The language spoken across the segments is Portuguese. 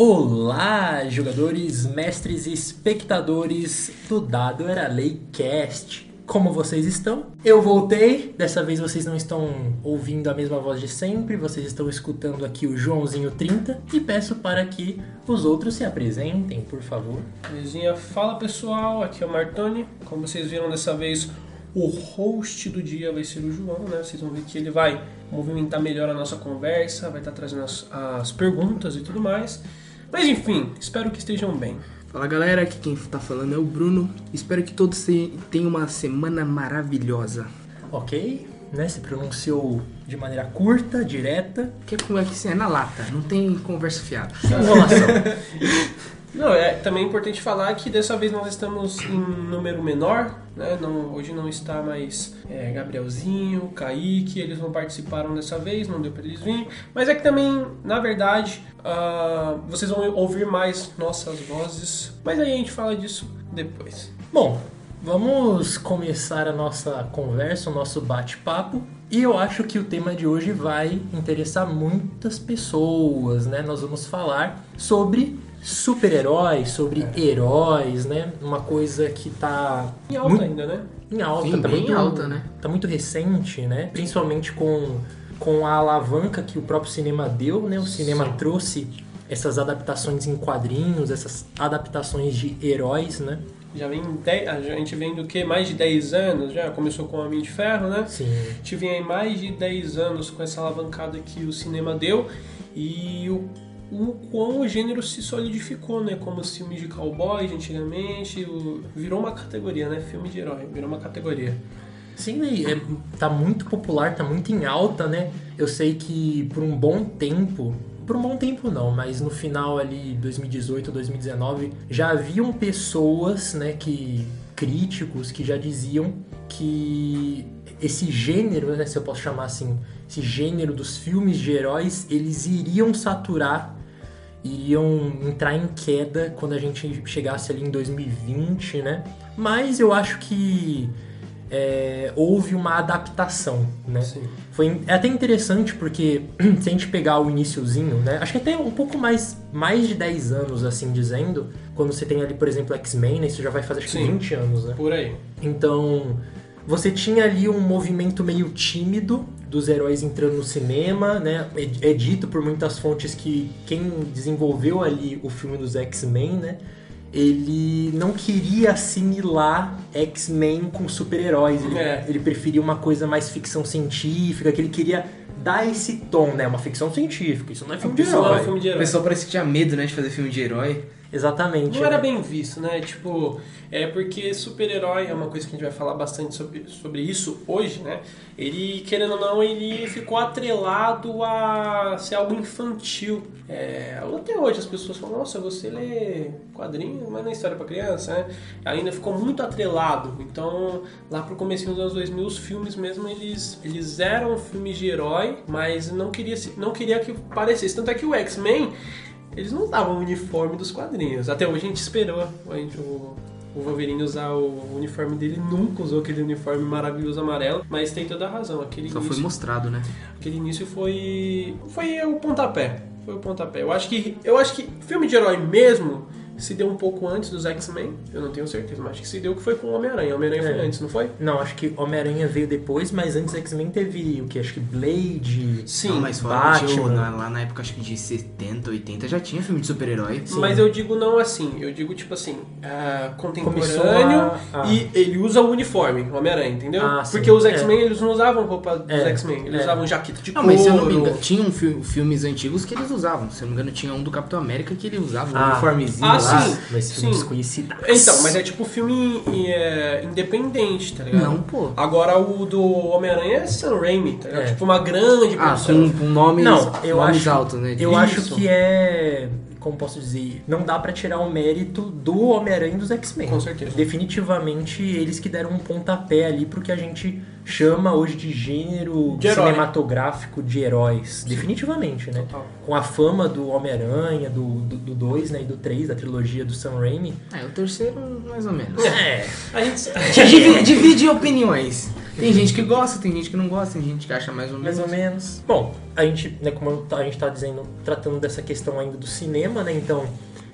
Olá, jogadores, mestres e espectadores do Dado Era Lei Cast. Como vocês estão? Eu voltei. Dessa vez vocês não estão ouvindo a mesma voz de sempre, vocês estão escutando aqui o Joãozinho 30 e peço para que os outros se apresentem, por favor. Belezinha, fala pessoal, aqui é o Martoni. Como vocês viram dessa vez, o host do dia vai ser o João, né? Vocês vão ver que ele vai movimentar melhor a nossa conversa, vai estar trazendo as, as perguntas e tudo mais. Mas enfim, espero que estejam bem. Fala galera, aqui quem tá falando é o Bruno. Espero que todos tenham uma semana maravilhosa. Ok? Né? Se pronunciou de maneira curta, direta. Que é como é que é na lata, não tem conversa fiada. Enrolação. Não, é também importante falar que dessa vez nós estamos em número menor, né? Não, hoje não está mais é, Gabrielzinho, Kaique, eles não participaram dessa vez, não deu para eles virem. Mas é que também, na verdade, ah, vocês vão ouvir mais nossas vozes. Mas aí a gente fala disso depois. Bom, vamos começar a nossa conversa, o nosso bate-papo. E eu acho que o tema de hoje vai interessar muitas pessoas, né? Nós vamos falar sobre super-heróis, sobre heróis, né? Uma coisa que tá Em alta muito ainda, né? em alta, Sim, tá bem muito alta, né? Tá muito recente, né? Principalmente com, com a alavanca que o próprio cinema deu, né? O cinema Sim. trouxe essas adaptações em quadrinhos, essas adaptações de heróis, né? Já vem dez- a gente vem do que? Mais de 10 anos já? Começou com o Homem de Ferro, né? Sim. A gente vem aí mais de 10 anos com essa alavancada que o cinema deu e o, o quão o gênero se solidificou, né? Como os filmes de cowboys antigamente, o- virou uma categoria, né? Filme de herói, virou uma categoria. Sim, e é, tá muito popular, tá muito em alta, né? Eu sei que por um bom tempo, por um bom tempo não, mas no final ali 2018, 2019, já haviam pessoas, né, que críticos que já diziam que esse gênero, né, se eu posso chamar assim, esse gênero dos filmes de heróis, eles iriam saturar iriam entrar em queda quando a gente chegasse ali em 2020, né? Mas eu acho que é, houve uma adaptação, né? Sim. Foi é até interessante porque se a gente pegar o iniciozinho, né? Acho que até um pouco mais, mais de 10 anos, assim dizendo, quando você tem ali, por exemplo, X-Men, né? Isso já vai fazer acho que Sim. 20 anos, né? Por aí. Então, você tinha ali um movimento meio tímido dos heróis entrando no cinema, né? É, é dito por muitas fontes que quem desenvolveu ali o filme dos X-Men, né? Ele não queria assimilar X-Men com super-heróis. Ele, É. ele preferia uma coisa mais ficção científica, que ele queria dar esse tom, né? Uma ficção científica. Isso não é filme de não é herói. filme de O herói. pessoal parece que tinha medo, né, de fazer filme de herói. Exatamente. Não era bem visto, né? Tipo, é porque super-herói é uma coisa que a gente vai falar bastante sobre, sobre isso hoje, né? Ele, querendo ou não, ele ficou atrelado a ser algo infantil. É, até hoje as pessoas falam, nossa, você lê quadrinho, mas não é história pra criança, né? Ainda ficou muito atrelado. Então, lá pro começo dos anos 2000, os filmes mesmo, eles, eles eram filmes de herói, mas não queria, não queria que parecesse. Tanto é que o X-Men eles não usavam o uniforme dos quadrinhos. Até hoje a gente esperou a gente, o, o Wolverine usar o uniforme dele. Nunca usou aquele uniforme maravilhoso amarelo. Mas tem toda a razão. Aquele, Só foi início, mostrado, né? aquele início foi. Foi o pontapé. Foi o pontapé. Eu acho que. Eu acho que filme de herói mesmo se deu um pouco antes dos X-Men. Eu não tenho certeza, mas acho que se deu que foi com o Homem-Aranha. Homem-Aranha É. foi antes, não foi? Não, acho que Homem-Aranha veio depois, mas antes X-Men teve o que? Acho que Blade. Sim. Não, mas Batman. tinha lá na época, acho que de 70, 80, já tinha filme de super-herói. Mas eu digo não assim, eu digo tipo assim, ah, Começou contemporâneo a- a- e ele usa o uniforme, o Homem-Aranha, entendeu? Ah. Porque os É. X-Men eles não usavam roupa dos É. X-Men, eles É. usavam jaqueta de Não, couro. mas se eu não me engano, tinha um fi- filmes antigos que eles usavam. Se eu não me engano, tinha um do Capitão América que ele usava um Ah. uniformezinho Ah, lá. Sim. Mas filme Sim. Então, mas é tipo filme é, independente, tá ligado? Não, pô. Agora o do Homem-Aranha é Sam Raimi, tá ligado? É. Tipo uma grande Ah, produção. com, com nomes, Não, eu nomes acho, altos, né? Eu Isso. acho que é. Como posso dizer? Não dá pra tirar o mérito do Homem-Aranha e dos X-Men. Com certeza. Definitivamente eles que deram um pontapé ali pro que a gente chama hoje de gênero De cinematográfico de heróis. Definitivamente, né? Total. Com a fama do Homem-Aranha, do 2 do, do dois, né, e do 3, da trilogia do Sam Raimi. É, o terceiro, mais ou menos. É. A gente. divide, divide opiniões. Tem gente que gosta, tem gente que não gosta, tem gente que acha mais ou menos. Mais ou menos. Bom, a gente, né, como a gente tá dizendo, tratando dessa questão ainda do cinema, né? Então,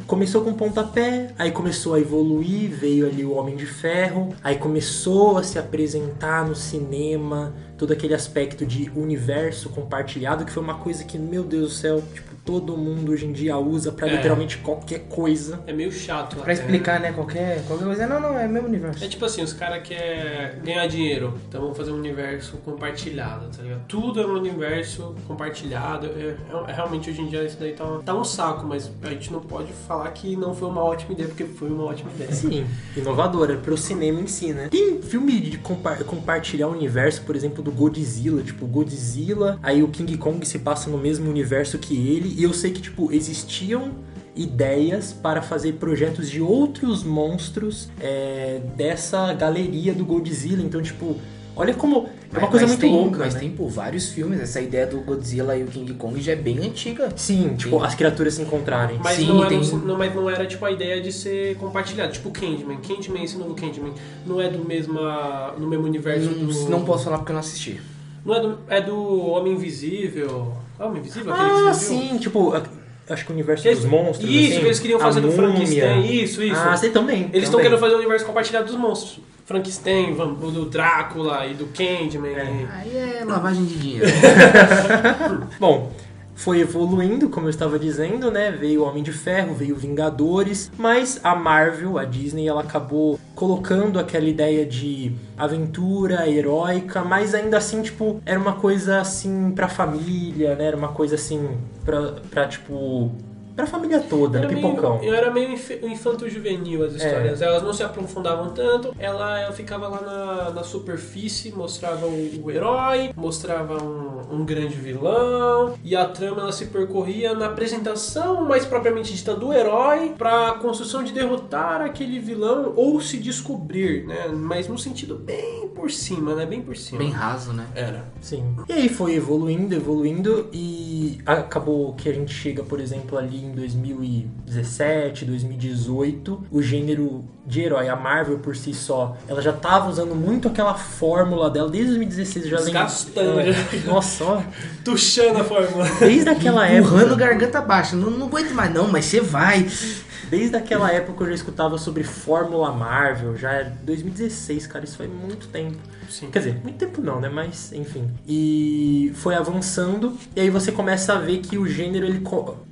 começou com pontapé, aí começou a evoluir, veio ali o Homem de Ferro, aí começou a se apresentar no cinema, todo aquele aspecto de universo compartilhado, que foi uma coisa que, meu Deus do céu, tipo, todo mundo hoje em dia usa pra É. literalmente qualquer coisa. É meio chato. Pra até. explicar, né, qualquer, qualquer coisa. Não, não, é o mesmo universo. É tipo assim, os caras querem ganhar dinheiro, então vamos fazer um universo compartilhado, tá ligado? Tudo é um universo compartilhado. É, é- é realmente hoje em dia isso daí tá, tá um saco, mas a gente não pode falar que não foi uma ótima ideia, porque foi uma ótima ideia. Sim, inovadora pro cinema em si, né? Tem filme de compa- compartilhar o universo, por exemplo, do Godzilla, tipo, Godzilla, aí o King Kong se passa no mesmo universo que ele, e eu sei que, tipo, existiam ideias para fazer projetos de outros monstros é, dessa galeria do Godzilla, então, tipo, olha como é uma Mas- coisa mas muito tem, louca, Mas né? tem por vários filmes. Essa ideia do Godzilla e o King Kong já é bem antiga. Sim, tipo, as criaturas se encontrarem. Mas, Sim, não era, tem- não, mas não era tipo a ideia de ser compartilhado. Tipo o Candyman. Candyman, esse novo Candyman, não é do mesma, no mesmo universo Não, do... não posso falar porque eu não assisti. Não é do, é do Homem Invisível. É Homem Invisível? Aquele que Ah, você viu? sim, tipo, acho que o universo Eles- dos monstros. Isso, assim, que eles queriam fazer do. Frankenstein. Isso, isso. Ah, você também. Eles estão querendo fazer o universo compartilhado dos monstros. Frankenstein, do Drácula e do Candyman. É. Aí é lavagem de dinheiro. Bom, foi evoluindo, como eu estava dizendo, né? Veio o Homem de Ferro, veio Vingadores, mas a Marvel, a Disney, ela acabou colocando aquela ideia de aventura heróica, mas ainda assim, tipo, era uma coisa assim pra família, né? Era uma coisa assim pra, pra tipo, pra família toda? Era Pipocão. meio, era meio inf- infanto-juvenil É. as histórias. Elas não se aprofundavam tanto. Ela, ela ficava lá na, na superfície, mostrava o, o herói, mostrava um, um grande vilão. E a trama ela se percorria na apresentação mais propriamente dita do herói pra construção de derrotar aquele vilão ou se descobrir, né? Mas no sentido bem por cima, né? Bem por cima. Bem raso, né? Era. Sim. E aí foi evoluindo, evoluindo e acabou que a gente chega, por exemplo, ali em 2017, 2018, o gênero de herói, a Marvel por si só, ela já tava usando muito aquela fórmula dela desde 2016, eu já. Desgastando, É, já. Nossa, ó, Tuxando a fórmula. desde aquela Empurrando época, garganta baixa. Não, não aguento mais não, mas você vai. Desde aquela época eu já escutava sobre Fórmula Marvel, já é 2016, cara, isso faz muito tempo. Sim. Quer dizer, muito tempo não, né? Mas, enfim. E foi avançando, e aí você começa a ver que o gênero, ele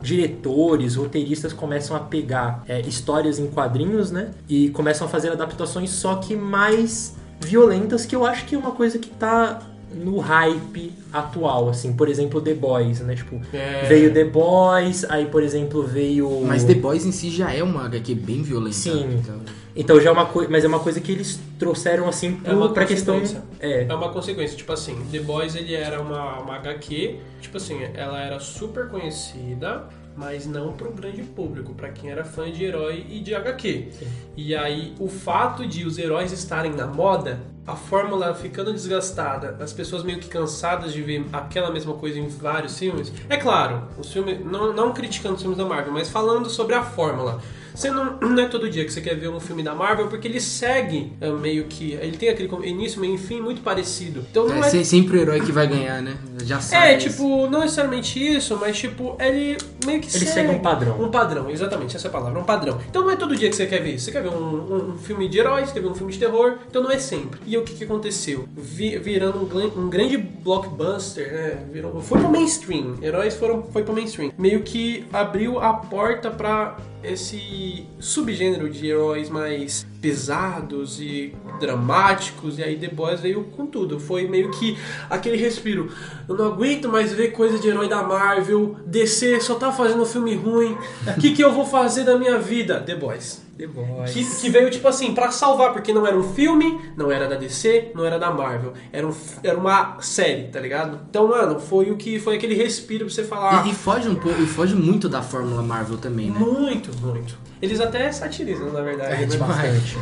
diretores, roteiristas começam a pegar é, histórias em quadrinhos, né? E começam a fazer adaptações, só que mais violentas, que eu acho que é uma coisa que tá no hype atual, assim. Por exemplo, The Boys, né? Tipo, É. veio The Boys, aí, por exemplo, veio... Mas The Boys em si já é uma HQ bem violenta. Sim. Então, Então já é uma coisa... Mas é uma coisa que eles trouxeram, assim, É uma pro, pra questão... É, É uma consequência, tipo assim, The Boys ele era uma, uma HQ, tipo assim, ela era super conhecida, mas não pro grande público, pra quem era fã de herói e de HQ. Sim. E aí, o fato de os heróis estarem na moda, a fórmula ficando desgastada, as pessoas meio que cansadas de ver aquela mesma coisa em vários filmes. É claro, os filmes, não, não criticando os filmes da Marvel, mas falando sobre a fórmula. Você não, não é todo dia que você quer ver um filme da Marvel, porque ele segue é, meio que. Ele tem aquele início, meio e fim muito parecido. Então não é é. se- sempre o herói que vai ganhar, né? Já sabe. É, isso. tipo, não necessariamente isso, mas tipo, ele meio que Ele segue um padrão. Um padrão, exatamente, essa é a palavra, um padrão. Então não é todo dia que você quer ver. Você quer ver um, um- um filme de heróis, você quer ver um filme de terror, então não é sempre. E o que, que aconteceu? Vi- virando um, um grande blockbuster, né? Virou, foi pro mainstream. Heróis foram, foi pro mainstream. Meio que abriu a porta pra esse subgênero de heróis mais pesados e dramáticos, e aí The Boys veio com tudo. Foi meio que aquele respiro. Eu não aguento mais ver coisa de herói da Marvel, DC só tá fazendo filme ruim. O que, que eu vou fazer da minha vida? The Boys. The Boys. Que, que veio, tipo assim, pra salvar, porque não era um filme, não era da DC, não era da Marvel. Era, um, era uma série, tá ligado? Então, mano, foi o que foi aquele respiro pra você falar. E, e foge um pouco, e foge muito da fórmula Marvel também, né? Muito, muito. Eles até satirizam, na verdade. É, né? bastante.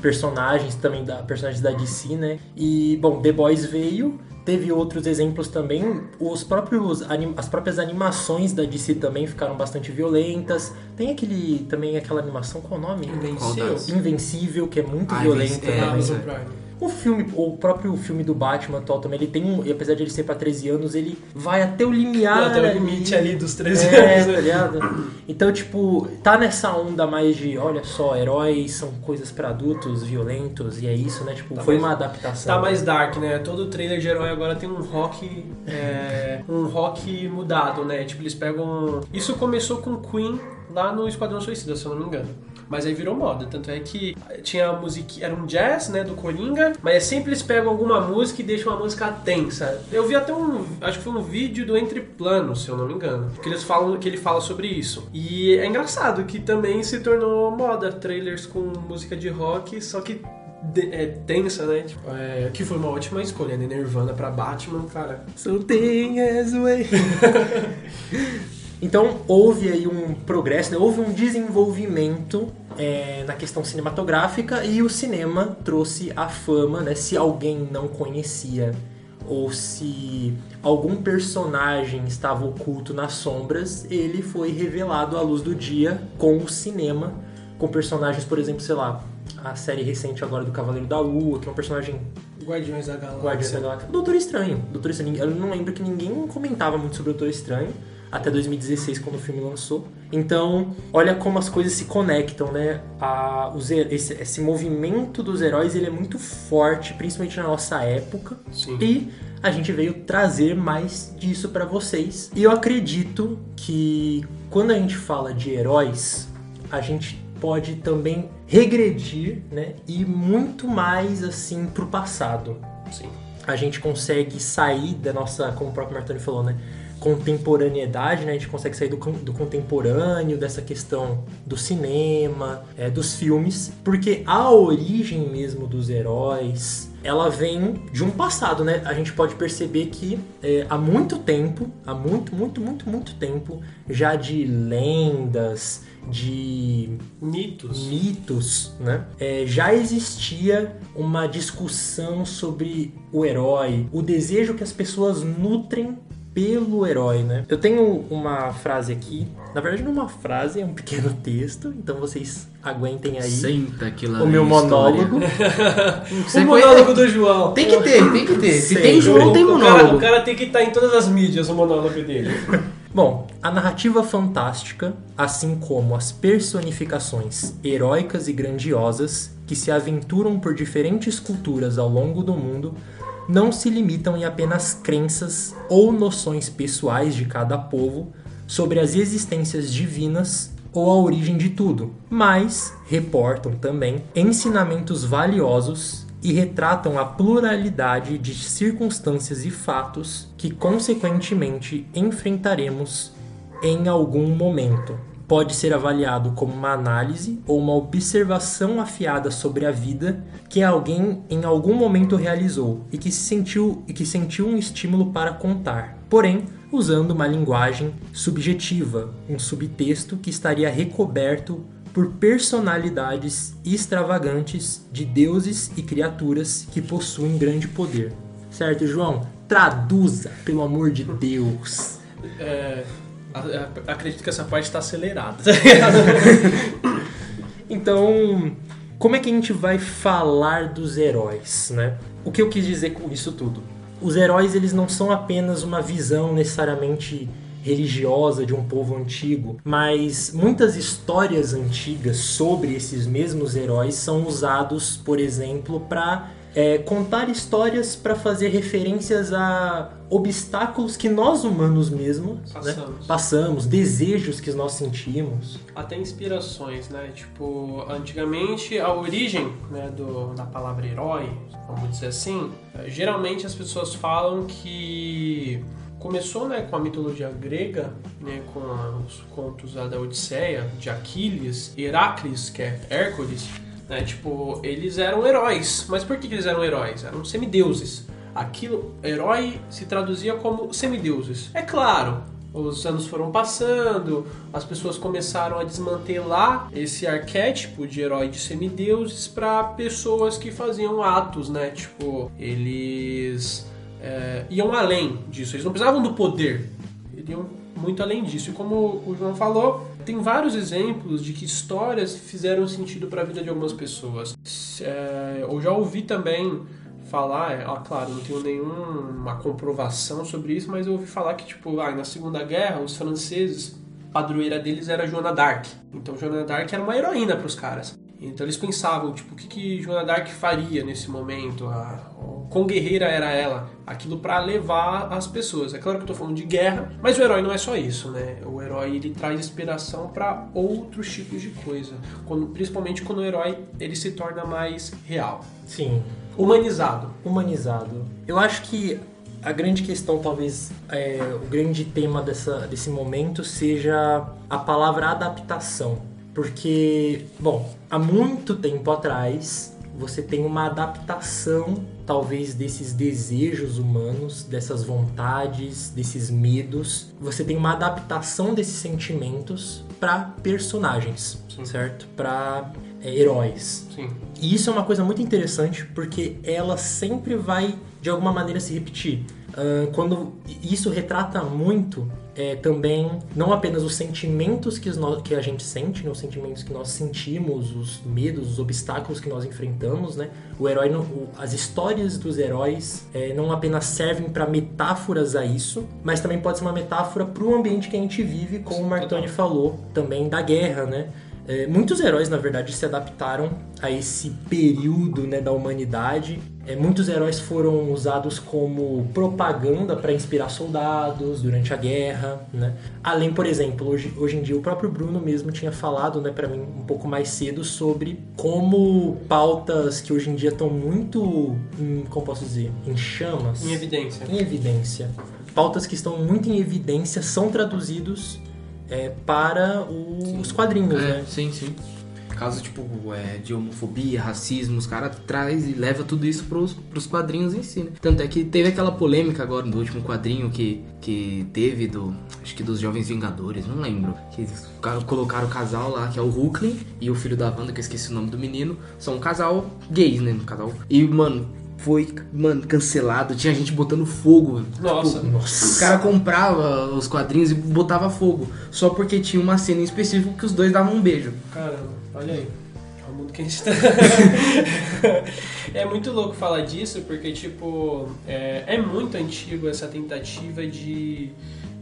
Personagens também da personagens da DC, né? E bom, The Boys veio, teve outros exemplos também. Os próprios as próprias animações da DC também ficaram bastante violentas. Tem aquele também aquela animação qual é o nome? Invencível. Invencível, que é muito Ah, violenta Invenci- é, também. Prime. O filme, o próprio filme do Batman atual também, ele tem um. E apesar de ele ser pra 13 anos, ele vai até o limiar. Até o limite ali dos 13 É, anos. tá ligado? Então, tipo, tá nessa onda mais de, olha só, heróis são coisas pra adultos, violentos, e é isso, né? Tipo, Tá foi mais- uma adaptação. Tá mais dark, né? Todo trailer de herói agora tem um rock. é, um rock mudado, né? Tipo, eles pegam. Isso começou com Queen lá no Esquadrão Suicida, se eu não me engano. Mas aí virou moda. Tanto é que tinha a música. Era um jazz, né? Do Coringa. Mas é sempre eles pegam alguma música e deixam a música tensa. Eu vi até um. Acho que foi um vídeo do Entre Planos, se eu não me engano. Que eles falam que ele fala sobre isso. E é engraçado que também se tornou moda trailers com música de rock, só que de- é, tensa, né? Tipo, é, que foi uma ótima escolha, né? Nirvana pra Batman, cara. Something as way. então houve aí um progresso, né? houve um desenvolvimento é, na questão cinematográfica e o cinema trouxe a fama, né? Se alguém não conhecia ou se algum personagem estava oculto nas sombras, ele foi revelado à luz do dia com o cinema, com personagens, por exemplo, sei lá, a série recente agora do Cavaleiro da Lua, que é um personagem Guardiões da Galáxia. Guardiões da Galáxia. Doutor Estranho. Doutor Estranho. Eu não lembro que ninguém comentava muito sobre o Doutor Estranho. Até 2016, quando o filme lançou. Então, olha como as coisas se conectam, né? A, os esse, esse movimento dos heróis ele é muito forte, principalmente na nossa época. Sim. E a gente veio trazer mais disso pra vocês. E eu acredito que quando a gente fala de heróis, a gente pode também regredir, né? E muito mais assim pro passado. Sim. A gente consegue sair da nossa, como o próprio Martoni falou, né? Contemporaneidade, né? A gente consegue sair do, do contemporâneo, dessa questão do cinema, é, dos filmes, porque a origem mesmo dos heróis, ela vem de um passado, né? A gente pode perceber que é, há muito tempo, há muito, muito, muito, muito tempo, já de lendas, de Mitos. mitos, né? É, já existia uma discussão sobre o herói, o desejo que as pessoas nutrem pelo herói, né? Eu tenho uma frase aqui, na verdade não é uma frase, é um pequeno texto, então vocês aguentem aí Senta que lá o meu monólogo. O monólogo do João. Tem que ter, tem que ter. Se Sei. tem João, tem o cara, monólogo. o cara tem que estar em todas as mídias, o monólogo dele. Bom, a narrativa fantástica, assim como as personificações heróicas e grandiosas que se aventuram por diferentes culturas ao longo do mundo, não se limitam em apenas crenças ou noções pessoais de cada povo sobre as existências divinas ou a origem de tudo, mas reportam também ensinamentos valiosos e retratam a pluralidade de circunstâncias e fatos que, consequentemente, enfrentaremos em algum momento. Pode ser avaliado como uma análise ou uma observação afiada sobre a vida que alguém em algum momento realizou e que se sentiu e que sentiu um estímulo para contar. Porém, usando uma linguagem subjetiva, um subtexto que estaria recoberto por personalidades extravagantes de deuses e criaturas que possuem grande poder. Certo, João? Traduza, pelo amor de Deus. É, acredito que essa parte tá acelerada. Então, como é que a gente vai falar dos heróis, né? O que eu quis dizer com isso tudo? Os heróis, eles não são apenas uma visão necessariamente religiosa de um povo antigo, mas muitas histórias antigas sobre esses mesmos heróis são usados, por exemplo, para contar histórias para fazer referências a obstáculos que nós humanos mesmos né, Passamos. passamos, desejos que nós sentimos. Até inspirações, né? Tipo, antigamente a origem né, do, da palavra herói, vamos dizer assim, geralmente as pessoas falam que começou né, com a mitologia grega, né, com os contos da Odisseia, de Aquiles, Heracles, que é Hércules, né, tipo, eles eram heróis. Mas por que, eles eram heróis? Eram semideuses. Aquilo, herói se traduzia como semideuses. É claro, os anos foram passando, as pessoas começaram a desmantelar esse arquétipo de herói de semideuses para pessoas que faziam atos, né? Tipo, eles é, iam além disso, eles não precisavam do poder, eles iam muito além disso. E como o João falou, tem vários exemplos de que histórias fizeram sentido para a vida de algumas pessoas. É, eu já ouvi também falar, é, ó, claro, não tenho nenhuma comprovação sobre isso, mas eu ouvi falar que, tipo, ah, na Segunda Guerra, os franceses, padroeira deles era Joana d'Arc. Então, Joana d'Arc era uma heroína para os caras. Então, eles pensavam, tipo, o que, que Joana d'Arc faria nesse momento? A, quão guerreira era ela? Aquilo para levar as pessoas. É claro que eu tô falando de guerra, mas o herói não é só isso, né? O herói, ele traz inspiração para outros tipos de coisa. Quando, principalmente quando o herói, ele se torna mais real. Sim. Humanizado. Humanizado. Eu acho que a grande questão, talvez, é, o grande tema dessa, desse momento seja a palavra adaptação. Porque, bom, há muito tempo atrás você tem uma adaptação, talvez, desses desejos humanos, dessas vontades, desses medos. Você tem uma adaptação desses sentimentos para personagens, Sim. certo? Para é, heróis. Sim. E isso é uma coisa muito interessante porque ela sempre vai de alguma maneira se repetir. Uh, quando isso retrata muito é, também não apenas os sentimentos que, nós, que a gente sente, né, os sentimentos que nós sentimos, os medos, os obstáculos que nós enfrentamos, né? O herói, o, as histórias dos heróis é, não apenas servem para metáforas a isso, mas também pode ser uma metáfora para o ambiente que a gente vive, como o Martoni falou, também da guerra, né? É, muitos heróis, na verdade, se adaptaram a esse período né, da humanidade. É, muitos heróis foram usados como propaganda para inspirar soldados durante a guerra. Né? Além, por exemplo, hoje, hoje em dia o próprio Bruno mesmo tinha falado né, para mim um pouco mais cedo sobre como pautas que hoje em dia estão muito, em, como posso dizer, em chamas. Em evidência. Em evidência. Pautas que estão muito em evidência são traduzidos é, para os sim. quadrinhos, é, né? Sim, sim. Caso tipo é, de homofobia, racismo, os caras traz e leva tudo isso pros, pros quadrinhos em si, né? Tanto é que teve aquela polêmica agora no último quadrinho que, que teve do. Acho que dos Jovens Vingadores, não lembro. Que colocaram o casal lá, que é o Hulkling e o filho da Wanda, que eu esqueci o nome do menino. São um casal gays, né? Um casal. E, mano, foi, mano, cancelado. Tinha gente botando fogo. Nossa. Tipo, nossa. O cara comprava os quadrinhos e botava fogo. Só porque tinha uma cena em específico que os dois davam um beijo. Caramba, olha aí. É o mundo que a gente tá. é muito louco falar disso, porque, tipo, é, é muito antigo essa tentativa de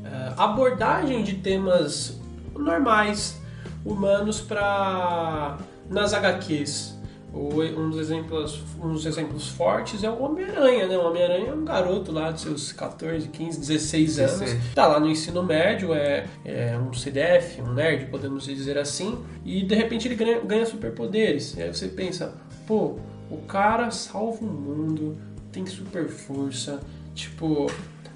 uh, abordagem de temas normais, humanos, para nas HQs um dos exemplos, um dos exemplos fortes é o Homem-Aranha, né? O Homem-Aranha é um garoto lá de seus 14, 15, 16 anos. 16. Tá lá no ensino médio, é, é, um CDF, um nerd, podemos dizer assim. E de repente ele ganha, ganha superpoderes. E aí você pensa, pô, o cara salva o mundo, tem super força. Tipo,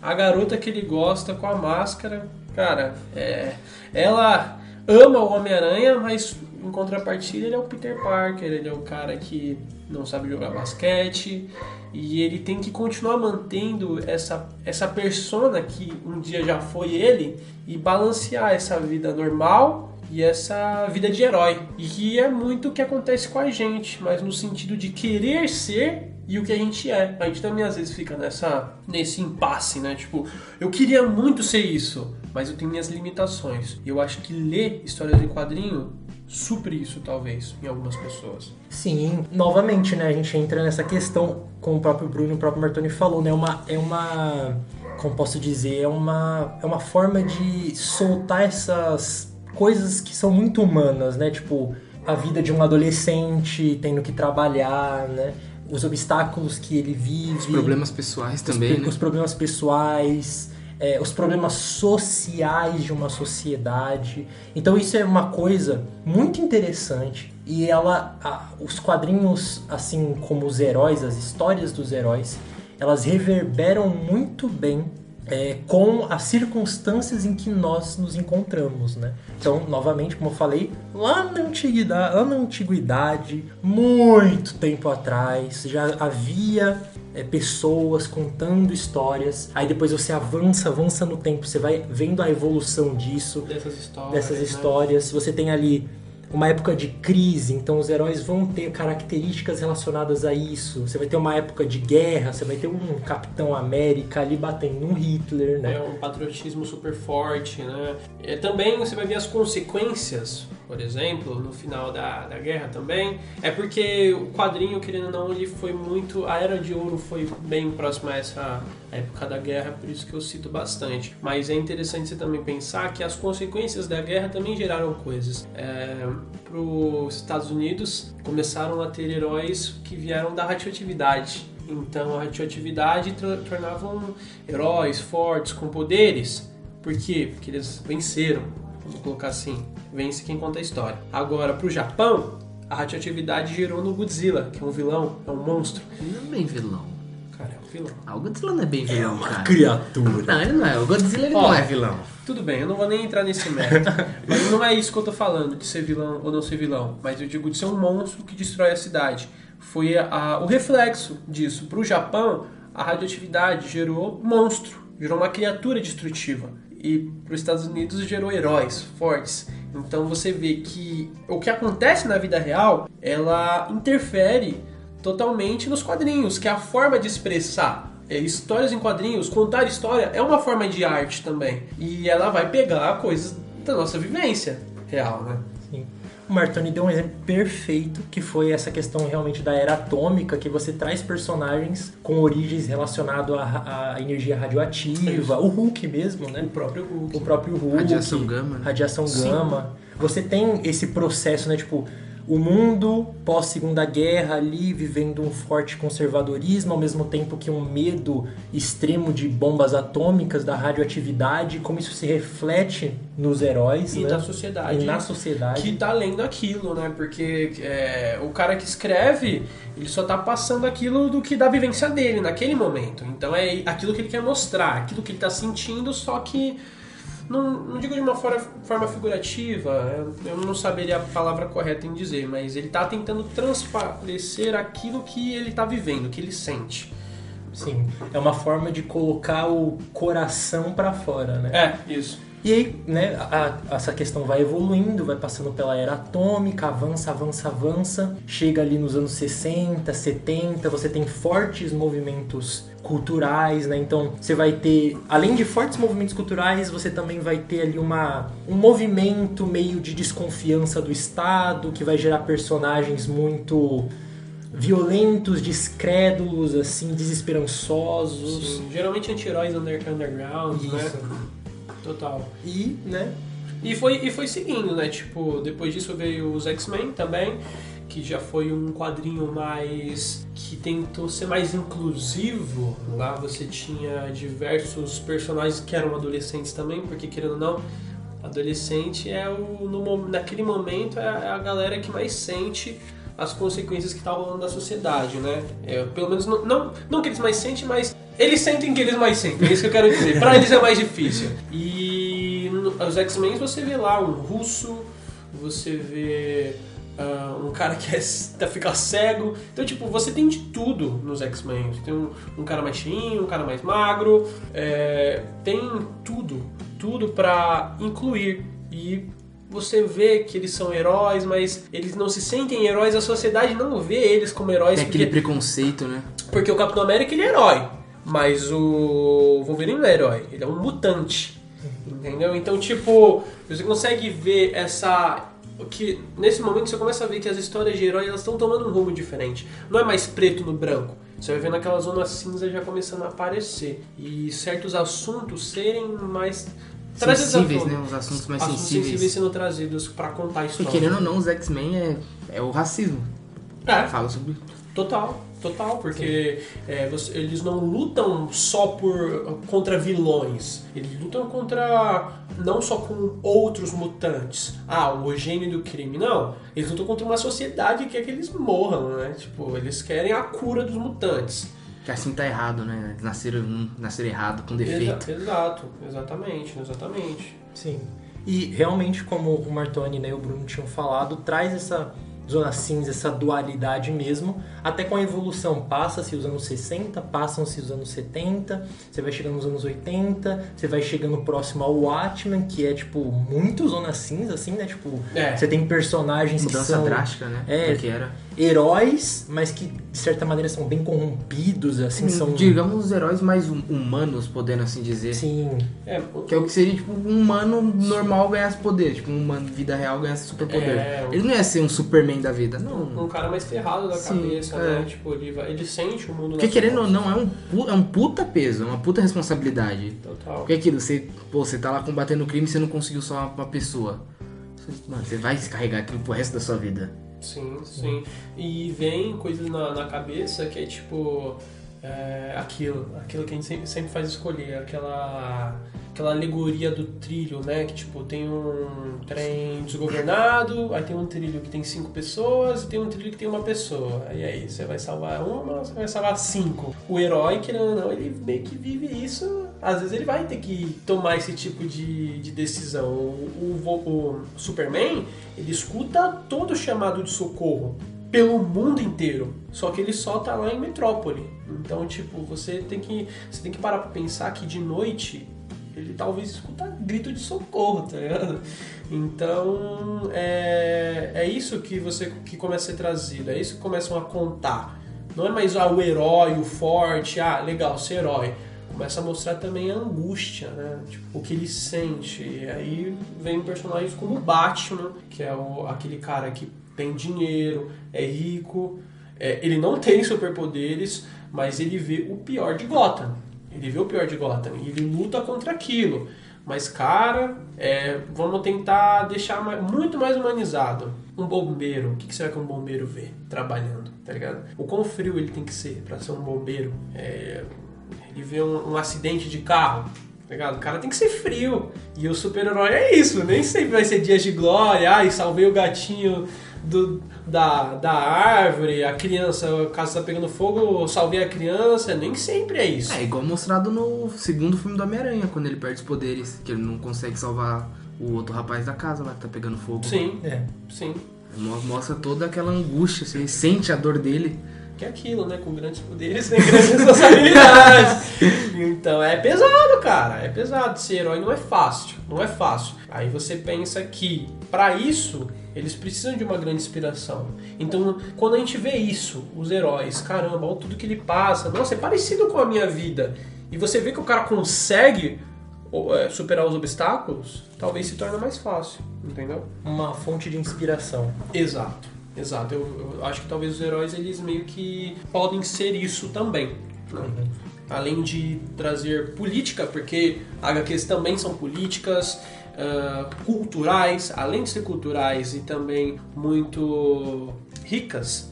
a garota que ele gosta com a máscara, cara, é, ela ama o Homem-Aranha, mas em contrapartida, ele é o Peter Parker, ele é o cara que não sabe jogar basquete e ele tem que continuar mantendo essa, essa persona que um dia já foi ele e balancear essa vida normal e essa vida de herói. E que é muito o que acontece com a gente, mas no sentido de querer ser e o que a gente é. A gente também às vezes fica nessa nesse impasse, né? Tipo, eu queria muito ser isso, mas eu tenho minhas limitações. E eu acho que ler histórias em quadrinho supre isso, talvez, em algumas pessoas. Sim, novamente, né, a gente entra nessa questão, como o próprio Bruno e o próprio Martoni falou, né, uma, é uma, como posso dizer, é uma, é uma forma de soltar essas coisas que são muito humanas, né, tipo, a vida de um adolescente tendo que trabalhar, né, os obstáculos que ele vive. Os problemas pessoais também, os, né? Os problemas pessoais é, os problemas sociais de uma sociedade. Então isso é uma coisa muito interessante e ela, a, os quadrinhos, assim como os heróis, as histórias dos heróis, elas reverberam muito bem é, com as circunstâncias em que nós nos encontramos, né? Então, novamente, como eu falei, lá na antiguidade, lá na antiguidade, muito tempo atrás, já havia é, pessoas contando histórias. Aí depois você avança, avança no tempo, você vai vendo a evolução disso, dessas histórias. Dessas né? histórias. Né? Você tem ali uma época de crise, então os heróis vão ter características relacionadas a isso. Você vai ter uma época de guerra, você vai ter um Capitão América ali batendo um Hitler, né? É um patriotismo super forte, né? É, também você vai ver as consequências, por exemplo, no final da, da guerra também. É porque o quadrinho, querendo ou não, ele foi muito. A Era de Ouro foi bem próxima a essa época da guerra, por isso que eu cito bastante. Mas é interessante você também pensar que as consequências da guerra também geraram coisas. É, Para os Estados Unidos, começaram a ter heróis que vieram da radioatividade. Então a radioatividade tornavam heróis fortes, com poderes. Por quê? Porque eles venceram. Vamos colocar assim: vence quem conta a história. Agora, para o Japão, a radioatividade gerou no Godzilla, que é um vilão, é um monstro. Ele não é bem vilão. Cara, é um vilão. Ah, o Godzilla não é bem vilão, cara. Criatura. Não, ele não é. O Godzilla ele Ó, não é vilão. Tudo bem, eu não vou nem entrar nesse mérito. mas não é isso que eu tô falando, de ser vilão ou não ser vilão. Mas eu digo de ser um monstro que destrói a cidade. Foi a- a- o reflexo disso. Pro Japão, a radioatividade gerou monstro, gerou uma criatura destrutiva. E para os Estados Unidos gerou heróis fortes. Então você vê que o que acontece na vida real, ela interfere totalmente nos quadrinhos, que é a forma de expressar. É, histórias em quadrinhos, contar história é uma forma de arte também. E ela vai pegar coisas da nossa vivência real, né? O Martoni deu um exemplo perfeito, que foi essa questão realmente da era atômica, que você traz personagens com origens relacionadas à, à energia radioativa, o Hulk mesmo, né? O próprio Hulk. O próprio Hulk. Radiação gama, né? Radiação Sim. gama. Você tem esse processo, né? Tipo, o mundo pós Segunda Guerra ali vivendo um forte conservadorismo, ao mesmo tempo que um medo extremo de bombas atômicas, da radioatividade, como isso se reflete nos heróis, E né? na sociedade. E na sociedade. que tá lendo aquilo, né? Porque é, o cara que escreve, ele só tá passando aquilo do que da vivência dele naquele momento. Então é aquilo que ele quer mostrar, aquilo que ele tá sentindo, só que não, não digo de uma forma, forma figurativa, eu- eu não saberia a palavra correta em dizer, mas ele tá tentando transparecer aquilo que ele tá vivendo, que ele sente. Sim, é uma forma de colocar o coração pra fora, né? É, isso. E aí, né, a- a- essa questão vai evoluindo, vai passando pela era atômica, avança, avança, avança, chega ali nos anos 60, 70, você tem fortes movimentos culturais, né? Então, você vai ter, além de fortes movimentos culturais, você também vai ter ali uma, um movimento meio de desconfiança do Estado, que vai gerar personagens muito violentos, descrédulos, assim, desesperançosos. Sim, geralmente anti-heróis under, underground, né? Total. E, né, E foi, e foi seguindo, né? Tipo, depois disso veio os X-Men também, que já foi um quadrinho mais. que tentou ser mais inclusivo. Lá você tinha diversos personagens que eram adolescentes também, porque querendo ou não, adolescente é o. No, naquele momento é é a galera que mais sente as consequências que rolando da sociedade, né? É, pelo menos não, não, não que eles mais sentem, mas eles sentem que eles mais sentem, é isso que eu quero dizer. Pra eles é mais difícil. E os X-Men você vê lá um russo, você vê ah, um cara que é, tá, fica cego. Então, tipo, você tem de tudo nos X-Men. Tem um, um cara mais cheinho, um cara mais magro, é, tem tudo, tudo pra incluir. E você vê que eles são heróis, mas eles não se sentem heróis, a sociedade não vê eles como heróis. Tem aquele porque- preconceito, né? porque o Capitão América ele é herói, mas o Wolverine não é herói, ele é um mutante. Entendeu? Então, tipo, você consegue ver essa. Que nesse momento você começa a ver que as histórias de herói elas estão tomando um rumo diferente. Não é mais preto no branco. Você vai vendo aquela zona cinza já começando a aparecer. E certos assuntos serem mais. Sensíveis, né? Os assuntos mais Assuntos sensíveis. sensíveis sendo trazidos pra contar a história. querendo ou não, os X-Men é, é o racismo. É, Fala sobre. Total, total, porque é, você- eles não lutam só por contra vilões, eles lutam contra não só com outros mutantes. Ah, o gênio do crime, não. Eles lutam contra uma sociedade que quer que eles morram, né? Tipo, eles querem a cura dos mutantes. Que assim tá errado, né? Eles nasceram, um- nasceram errado, com defeito. Exa- exato, exatamente, exatamente. Sim. E realmente, como o Martoni né, e o Bruno tinham falado, traz essa zona cinza, essa dualidade mesmo, até com a evolução. Passa-se os anos 60, passam-se os anos 70, você vai chegando nos anos 80, você vai chegando próximo ao Watchmen, que é, tipo, muito zona cinza, assim, né? Tipo, É. você tem personagens Mudança que são drástica, né? É. Do que era. Heróis, mas que, de certa maneira, são bem corrompidos, assim, são... Digamos os heróis mais hum- humanos, podendo assim dizer. Sim, É, Que é o que seria, tipo, um humano normal ganhasse poder. Tipo, um humano vida real ganhasse superpoder. É, Ele não ia ser um Superman da vida, não. um cara mais ferrado da Sim, cabeça, é. né? Tipo, ele, vai- ele sente o mundo Porque querendo ou não, é um, pu- é um puta peso, é uma puta responsabilidade. Total. Porque é aquilo, você, pô, você tá lá combatendo o crime e você não conseguiu salvar uma pessoa. Você- Mano, você vai descarregar aquilo pro resto da sua vida. Sim, sim. E vem coisas na, na cabeça que é tipo. É, aquilo, aquilo que a gente sempre, sempre faz escolher, aquela, aquela alegoria do trilho, né? Que tipo, tem um trem desgovernado, aí tem um trilho que tem cinco pessoas e tem um trilho que tem uma pessoa. E aí, você vai salvar uma, você vai salvar cinco. O herói, querendo ou não, ele meio que vive isso. Às vezes ele vai ter que tomar esse tipo de, de decisão. O, o, o Superman, ele escuta todo o chamado de socorro pelo mundo inteiro. Só que ele só tá lá em Metrópole. Então, tipo, você tem que, você tem que parar pra pensar que de noite ele talvez escuta grito de socorro, tá ligado? Então, é, é isso que você que começa a ser trazido, é isso que começam a contar. Não é mais ah, o herói, o forte, ah, legal, ser herói. Começa a mostrar também a angústia, né? Tipo, o que ele sente. E aí vem personagens como o Batman, que é o, aquele cara que tem dinheiro, é rico, é, ele não tem superpoderes, mas ele vê o pior de Gotham. Ele vê o pior de Gotham e ele luta contra aquilo. Mas, cara, é, vamos tentar deixar mais- muito mais humanizado. Um bombeiro, o que, que será que um bombeiro vê trabalhando, tá ligado? O quão frio ele tem que ser pra ser um bombeiro? É, ele vê um, um acidente de carro, tá ligado? O cara tem que ser frio. E o super-herói é isso, nem sempre vai ser dias de glória, ai, salvei o gatinho do, da, da árvore, a criança, a casa tá pegando fogo, eu salvei a criança, nem sempre é isso. É, igual mostrado no segundo filme do Homem-Aranha, quando ele perde os poderes, que ele não consegue salvar o outro rapaz da casa lá que tá pegando fogo. Sim, é. sim. Mo- Mostra toda aquela angústia, você sente a dor dele. Que é aquilo, né? Com grandes poderes tem grandes responsabilidades. então é pesado, cara. É pesado. Ser herói não é fácil. Não é fácil. Aí você pensa que, pra isso, eles precisam de uma grande inspiração. Então, quando a gente vê isso, os heróis, caramba, olha tudo que ele passa. Nossa, é parecido com a minha vida. E você vê que o cara consegue é, superar os obstáculos, talvez se torne mais fácil. Entendeu? Uma fonte de inspiração. Exato, exato. Eu, eu acho que talvez os heróis eles meio que podem ser isso também. né? Além de trazer política, porque HQs também são políticas, culturais, além de ser culturais e também muito ricas,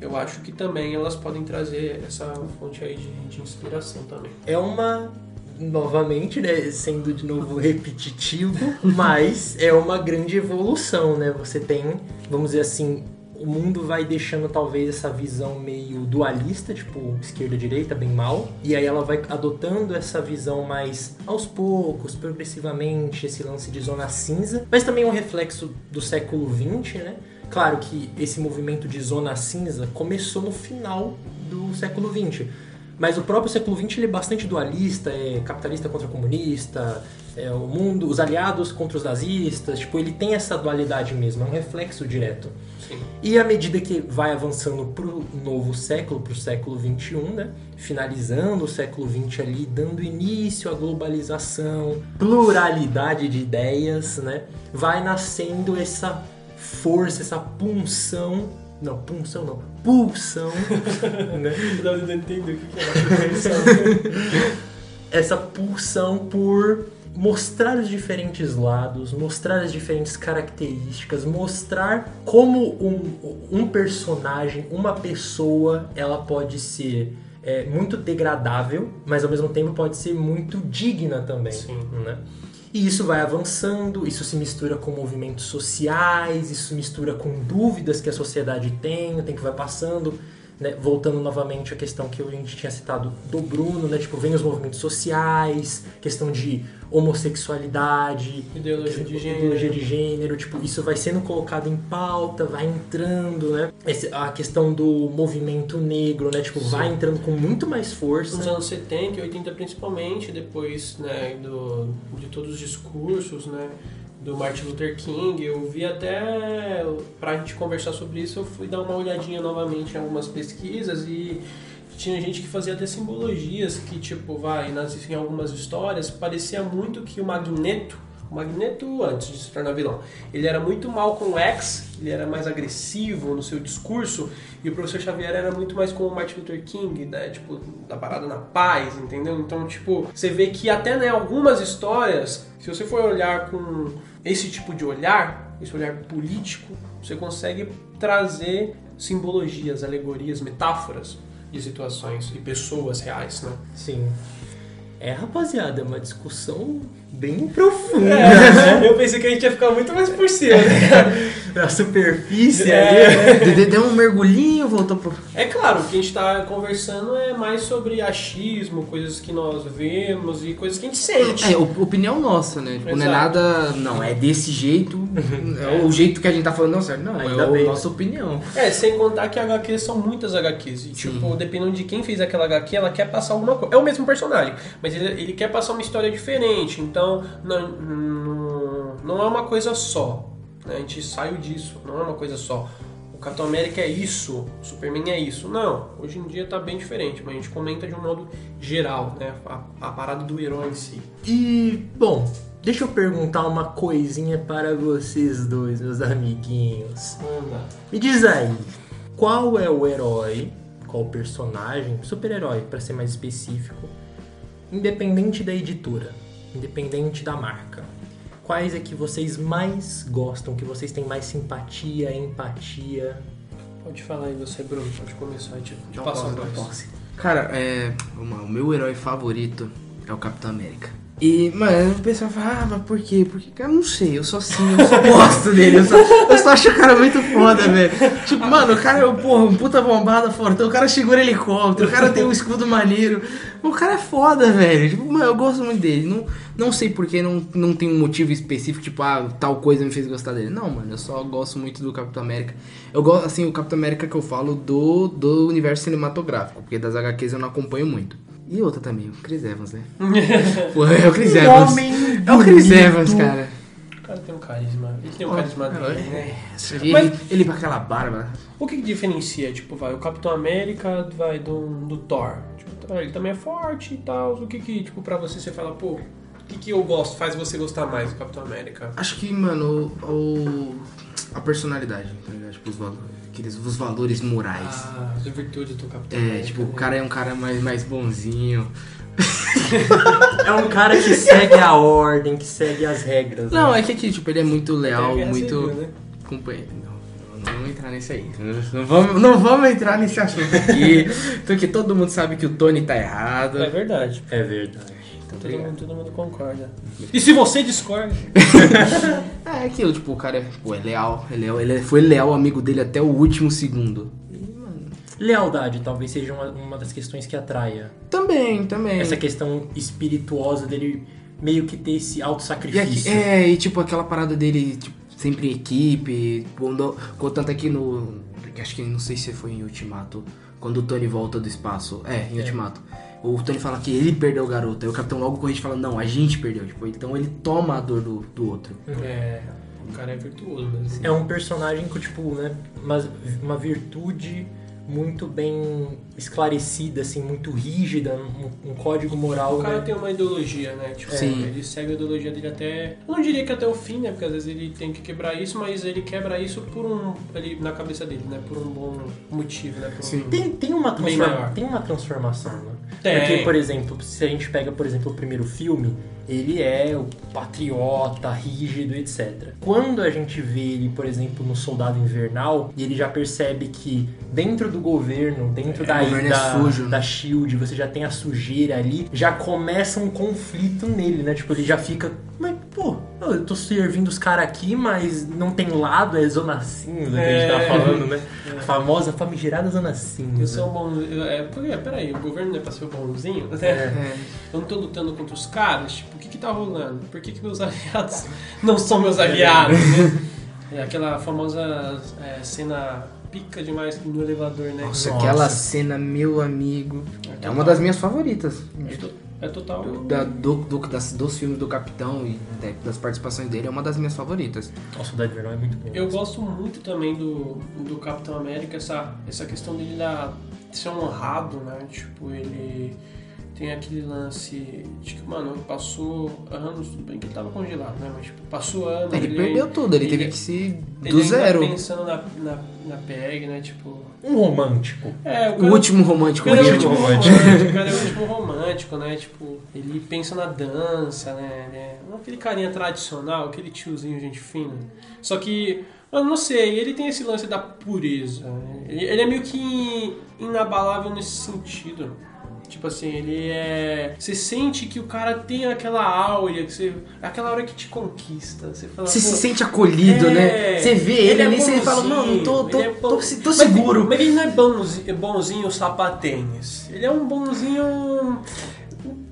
eu acho que também elas podem trazer essa fonte aí de, de inspiração também. É uma. Novamente, né? Sendo de novo repetitivo, mas é uma grande evolução, né? Você tem, vamos dizer assim, o mundo vai deixando talvez essa visão meio dualista, tipo esquerda-direita, bem mal, e aí ela vai adotando essa visão mais aos poucos, progressivamente, esse lance de zona cinza, mas também um reflexo do século XX, né? Claro que esse movimento de zona cinza começou no final do século XX. Mas o próprio século XX ele é bastante dualista, é capitalista contra comunista, é o mundo, os aliados contra os nazistas, tipo, ele tem essa dualidade mesmo, é um reflexo direto. Sim. E à medida que vai avançando pro novo século, pro século XXI, né? Finalizando o século XX ali, dando início à globalização, pluralidade de ideias, né? Vai nascendo essa força, essa punção. Não, punção não, pulsão, né? Tava tentando entender o que que era. essa pulsão por mostrar os diferentes lados, mostrar as diferentes características, mostrar como um, um personagem, uma pessoa, ela pode ser é, muito degradável, mas ao mesmo tempo pode ser muito digna também. Sim. Né? E isso vai avançando, isso se mistura com movimentos sociais, isso mistura com dúvidas que a sociedade tem, o tempo vai passando, né, voltando novamente à questão que a gente tinha citado do Bruno, né? Tipo, vem os movimentos sociais, questão de homossexualidade, Ideologia de gênero. ideologia de gênero, tipo, isso vai sendo colocado em pauta, vai entrando, né? Esse- a questão do movimento negro, né? Tipo, vai entrando com muito mais força. Nos anos 70 e 80 principalmente, depois né, do, de todos os discursos né, do Martin Luther King, eu vi até, pra gente conversar sobre isso, eu fui dar uma olhadinha novamente em algumas pesquisas e tinha gente que fazia até simbologias que, tipo, vai, nas, em algumas histórias, parecia muito que o Magneto, o Magneto antes de se tornar vilão, ele era muito mal com o X, ele era mais agressivo no seu discurso, e o professor Xavier era muito mais como o Martin Luther King, né? Tipo, da parada na paz, entendeu? Então, tipo, você vê que até né, algumas histórias, se você for olhar com esse tipo de olhar, esse olhar político, você consegue trazer simbologias, alegorias, metáforas de situações e pessoas reais, né? Sim. É, rapaziada, é uma discussão bem profunda. eu pensei que a gente ia ficar muito mais por cima, né? Na superfície É. ali. Deu- Deu um mergulhinho, voltou pro. É claro, o que a gente está conversando é mais sobre achismo, coisas que nós vemos e coisas que a gente sente. É, op- opinião nossa, né? Tipo, não é nada. Não, é desse jeito. é o jeito que a gente tá falando, não, certo? Não, Ainda é a nossa opinião. É, sem contar que HQs são muitas HQs. E, tipo, dependendo de quem fez aquela HQ, ela quer passar alguma coisa. É o mesmo personagem, mas ele, ele quer passar uma história diferente. Então, não, não, não é uma coisa só. né? A gente saiu disso, não é uma coisa só. O Capitão América é isso, o Superman é isso. Não, hoje em dia tá bem diferente, mas a gente comenta de um modo geral, né? A, a parada do herói em si. E, bom, deixa eu perguntar uma coisinha para vocês dois, meus amiguinhos. Anda. Me diz aí, qual é o herói, qual personagem, super-herói, para ser mais específico, independente da editora, independente da marca? Quais é que vocês mais gostam, que vocês têm mais simpatia, empatia? Pode falar aí você, Bruno. Pode começar aí, te, te a voz. posso. Cara, é, uma- o meu herói favorito é o Capitão América. E, mano, o pessoal fala, ah, mas por quê? Porque, cara, eu não sei, eu só sim, eu só gosto dele, eu só, eu só acho o cara muito foda, velho. Tipo, mano, o cara é, um, porra, um puta bombada fortão, o cara segura helicóptero, o cara tem um escudo maneiro. O cara é foda, velho. Tipo, mano, eu gosto muito dele. Não, não sei porquê, não, não tem um motivo específico, tipo, ah, tal coisa me fez gostar dele. Não, mano, eu só gosto muito do Capitão América. Eu gosto, assim, o Capitão América que eu falo do, do universo cinematográfico, porque das HQs eu não acompanho muito. E outra também, o Chris Evans, né? Pô, é o Chris Evans. homem É o Chris bonito. Evans, cara. O cara tem um carisma. Ele tem um carisma dele, né? Ele, Mas- ele com aquela barba. O que, que diferencia, tipo, vai, o Capitão América vai do, do Thor? Ele também é forte e tal. O que que, tipo, pra você você fala, pô, o que que eu gosto, faz você gostar mais do Capitão América? Acho que, mano, o, o- a personalidade, tá ligado? Tipo, os valores, aqueles, os valores morais. Ah, as virtudes do Capitão É, América. tipo, o né? cara é um cara mais, mais bonzinho. É um cara que segue a ordem, que segue as regras. Não, né? é que aqui, tipo, ele é muito leal, Guerra muito Civil, né? companheiro. Vamos entrar nesse aí. Não vamos, não vamos entrar nesse assunto aqui. porque todo mundo sabe que o Tony tá errado. É verdade. É verdade. Então, Todo mundo, todo mundo concorda. E se você discorda? É aquilo, tipo, o cara é, pô, é leal. Ele, é, ele foi leal amigo dele até o último segundo. Lealdade talvez seja uma, uma das questões que atraia. Também, também. Essa questão espirituosa dele meio que ter esse auto-sacrifício. é, e tipo, aquela parada dele, tipo, sempre em equipe. Quando, tanto aqui no. Acho que não sei se foi em Ultimato. Quando o Tony volta do espaço. É, em Ultimato. O Tony fala que ele perdeu o garoto. Aí o capitão logo corrige e fala, não, a gente perdeu. Tipo, então ele toma a dor do, do outro. É, o cara é virtuoso mesmo. É um personagem com, tipo, né, uma, uma virtude muito bem esclarecida, assim, muito rígida, um, um código moral, O cara né? tem uma ideologia, né? Tipo, Sim. ele segue a ideologia dele até. Eu não diria que até o fim, né? Porque às vezes ele tem que quebrar isso, mas ele quebra isso por um. Ali na cabeça dele, né? Por um bom motivo, né? Um-. Tem, tem, uma transforma- tem uma transformação, né? Tem. Porque, por exemplo, se a gente pega, por exemplo, o primeiro filme, ele é o patriota, rígido, etc. Quando a gente vê ele, por exemplo, no Soldado Invernal, e ele já percebe que dentro do governo, dentro da, o governo é da, sujo, né? da SHIELD, você já tem a sujeira ali, já começa um conflito nele, né? Tipo, ele já fica, mas, pô, Eu tô servindo os caras aqui, mas não tem lado, é zona cinza que a gente É. tá falando, né? A famosa famigerada zona cinza. Eu sou um bom. eu- É, porque, peraí, o governo não é pra ser o bonzinho? né? É. Eu não tô lutando contra os caras, tipo, o que que tá rolando? Por que, que meus aliados não são meus aliados, né? É aquela famosa é, cena pica demais no elevador, né? Nossa, Nossa. aquela cena, meu amigo. É uma das minhas favoritas. É, é total. Da- do- do- das- dos filmes do Capitão e até das participações dele, é uma das minhas favoritas. Nossa, o Dead Verão é muito bom. Eu gosto muito também do, do Capitão América, essa, essa questão dele da, de ser honrado, né? Tipo, ele tem aquele lance de que, mano, passou anos, tudo bem que ele tava congelado, né? Mas, tipo, passou anos. Ele perdeu tudo, ele, teve que se. ele do ainda zero. pensando na, na, na PEG, né? Tipo. Um romântico. É, O último romântico o cara é o dele. último romântico. romântico, o cara é o último romântico, né? Tipo, ele pensa na dança, né? Ele é não aquele carinha tradicional, aquele tiozinho gente fina. Só que, eu não sei, ele tem esse lance da pureza. né? Ele, ele é meio que inabalável nesse sentido. Tipo assim, ele é. Você sente que o cara tem aquela áurea, que você, aquela hora que te conquista. Você fala, Você "Pô, se sente acolhido, é, né? Você vê ele, é ali e você fala, mano, tô, tô, ele é tô, bom- tô, tô Mas- seguro. Mas, ele não é bonzinho, bonzinho sapatênis. Ele é um bonzinho.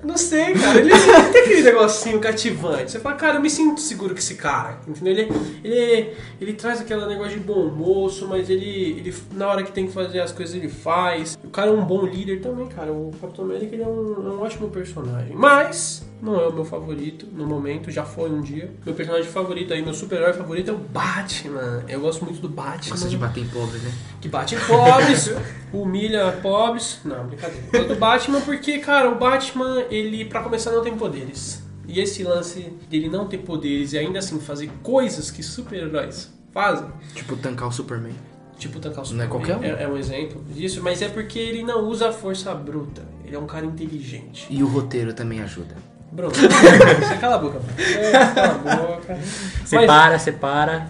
Não sei, cara. Ele, ele tem aquele negocinho cativante. Você fala, cara, eu me sinto seguro com esse cara. Entendeu? Ele, ele, ele traz aquele negócio de bom moço, mas ele, ele, na hora que tem que fazer as coisas, ele faz. O cara é um bom líder também, cara. O Capitão América ele é, um, é um ótimo personagem. Mas. Não é o meu favorito no momento, já foi um dia. Meu personagem favorito aí, meu super-herói favorito é o Batman. Eu gosto muito do Batman Gosta de bater em pobre, né? que bate em pobres, humilha pobres. Não, brincadeira. Eu do Batman porque, cara, o Batman, ele, pra começar, não tem poderes. E esse lance dele não ter poderes e ainda assim fazer coisas que super-heróis fazem, Tipo, tancar o Superman. tipo tancar o Não é Superman, qualquer um. É, é um exemplo disso, mas é porque ele não usa a força bruta. Ele é um cara inteligente. E o roteiro também ajuda. Bruno, você cala a boca. É, Cala a boca. Separa, separa.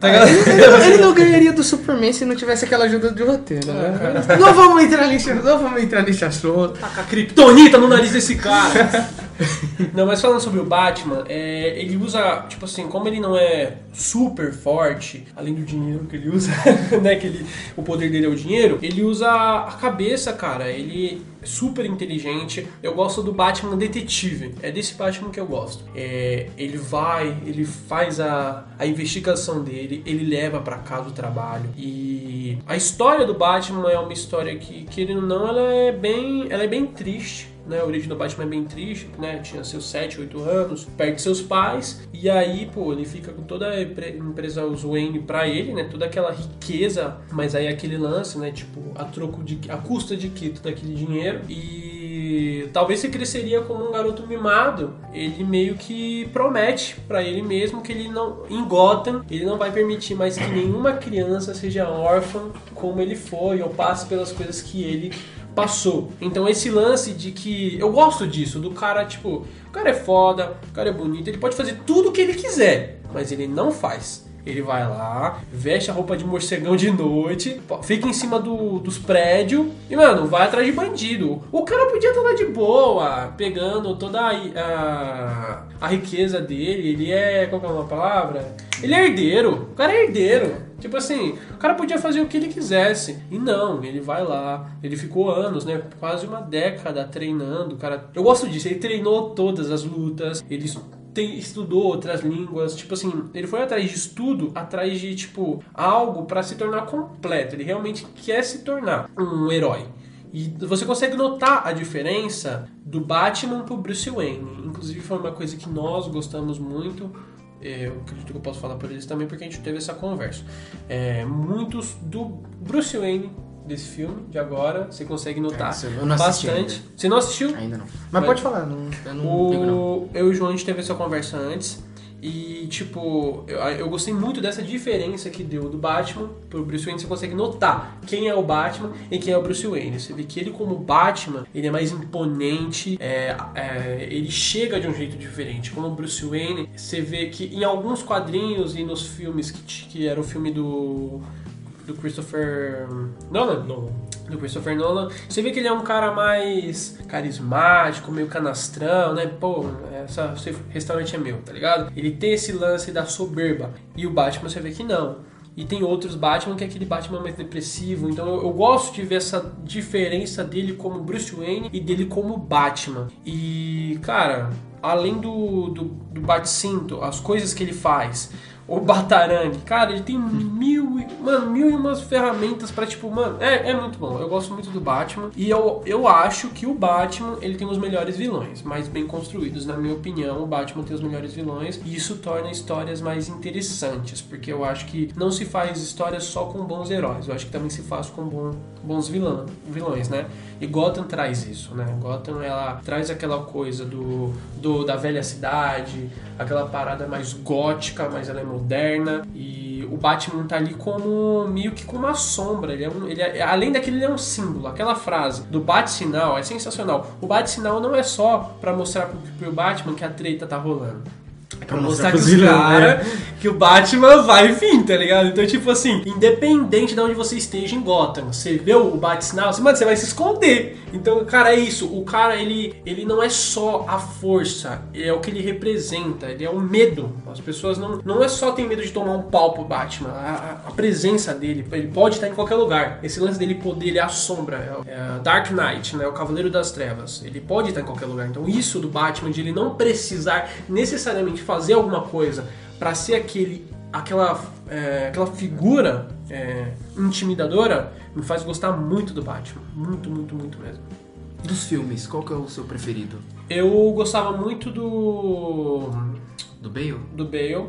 Tá? Ele não ganharia do Superman se não tivesse aquela ajuda de roteiro, né? Não vamos entrar nesse, não vamos entrar nesse assunto. Taca a kryptonita no nariz desse cara. não, mas falando sobre o Batman, é, ele usa, tipo assim, como ele não é super forte, além do dinheiro que ele usa, né, que ele, o poder dele é o dinheiro, ele usa a cabeça, cara. Ele super inteligente. Eu gosto do Batman detetive. É desse Batman que eu gosto. É, ele vai, ele faz a, a investigação dele, ele leva pra casa o trabalho e a história do Batman é uma história que, querendo ou não, ela é bem, ela é bem triste. Né, a origem do Batman é bem triste, né? Tinha seus 7, 8 anos, perde seus pais, e aí, pô, ele fica com toda a empre- empresa os Wayne pra ele, né? Toda aquela riqueza, mas aí aquele lance, né? Tipo, a troco de. a custa de que todo aquele dinheiro. E talvez você cresceria como um garoto mimado. Ele meio que promete pra ele mesmo que ele não. Em Gotham, ele não vai permitir mais que nenhuma criança seja órfã como ele foi, ou passe pelas coisas que ele passou. Então esse lance de que eu gosto disso, do cara tipo, o cara é foda, o cara é bonito, ele pode fazer tudo o que ele quiser, mas ele não faz. Ele vai lá, veste a roupa de morcegão de noite, fica em cima do- dos prédios e, mano, vai atrás de bandido. O cara podia estar lá de boa, pegando toda a, a, a riqueza dele. Ele é. Qual que é uma palavra? Ele é herdeiro. O cara é herdeiro. Tipo assim, o cara podia fazer o que ele quisesse. E não, ele vai lá. Ele ficou anos, né? Quase uma década treinando. O cara. Eu gosto disso. Ele treinou todas as lutas. Ele tem, estudou outras línguas. Tipo assim, ele foi atrás de estudo, atrás de, tipo, algo pra se tornar completo. Ele realmente quer se tornar um herói. E você consegue notar a diferença do Batman pro Bruce Wayne. Inclusive foi uma coisa que nós gostamos muito. É, Eu acredito que eu posso falar por eles também porque a gente teve essa conversa. É, muitos do Bruce Wayne desse filme, de agora, você consegue notar Esse eu não bastante. ainda. Você não assistiu? Ainda não. Mas Mas- pode falar, não, eu não ligo não. O, eu e o João, a gente teve essa conversa antes. E, tipo, eu, eu gostei muito dessa diferença que deu do Batman pro Bruce Wayne. Você consegue notar quem é o Batman e quem é o Bruce Wayne. Você vê que ele, como Batman, ele é mais imponente, é, é, ele chega de um jeito diferente. Como o Bruce Wayne, você vê que em alguns quadrinhos e nos filmes, que, que era o filme do, do Christopher Nolan, No- do Christopher Nolan. Você vê que ele é um cara mais carismático, meio canastrão, né? Pô, essa, esse restaurante é meu, tá ligado? Ele tem esse lance da soberba. E o Batman você vê que não. E tem outros Batman que é aquele Batman mais depressivo. Então eu, eu, gosto de ver essa diferença dele como Bruce Wayne e dele como Batman. E, cara, além do, do, do Bat-Cinto, as coisas que ele faz, o Batarang, cara, ele tem mil, mano, mil e umas ferramentas para tipo, mano, é, é muito bom. Eu gosto muito do Batman e eu, eu acho que o Batman, ele tem os melhores vilões, mais bem construídos, na minha opinião, o Batman tem os melhores vilões e isso torna histórias mais interessantes, porque eu acho que não se faz histórias só com bons heróis, eu acho que também se faz com bom, bons vilão, vilões, né? E Gotham traz isso, né? Gotham ela traz aquela coisa do, do da velha cidade, aquela parada mais gótica, ela é moderna e o Batman tá ali como meio que com uma sombra. Ele é, um, ele é além daquele ele é um símbolo. Aquela frase do bate-sinal é sensacional. O bate-sinal não é só para mostrar pro, pro Batman que a treta tá rolando. É pra mostrar que os caras, que o Batman vai vir, tá ligado? Então, tipo assim, independente de onde você esteja em Gotham, você vê o bate-sinal, você, mano, você vai se esconder. Então, cara, é isso. O cara, ele, ele não é só a força, é o que ele representa, ele é o medo. As pessoas não, não é só ter medo de tomar um pau pro Batman, a, a presença dele, ele pode estar em qualquer lugar. Esse lance dele poder, ele é a sombra, é, é Dark Knight, né? O Cavaleiro das Trevas. Ele pode estar em qualquer lugar. Então, isso do Batman, de ele não precisar necessariamente fazer alguma coisa para ser aquele aquela é, aquela figura é, intimidadora me faz gostar muito do Batman. Muito muito muito mesmo. Dos filmes qual que é o seu preferido? Eu gostava muito do do Bale? do Bale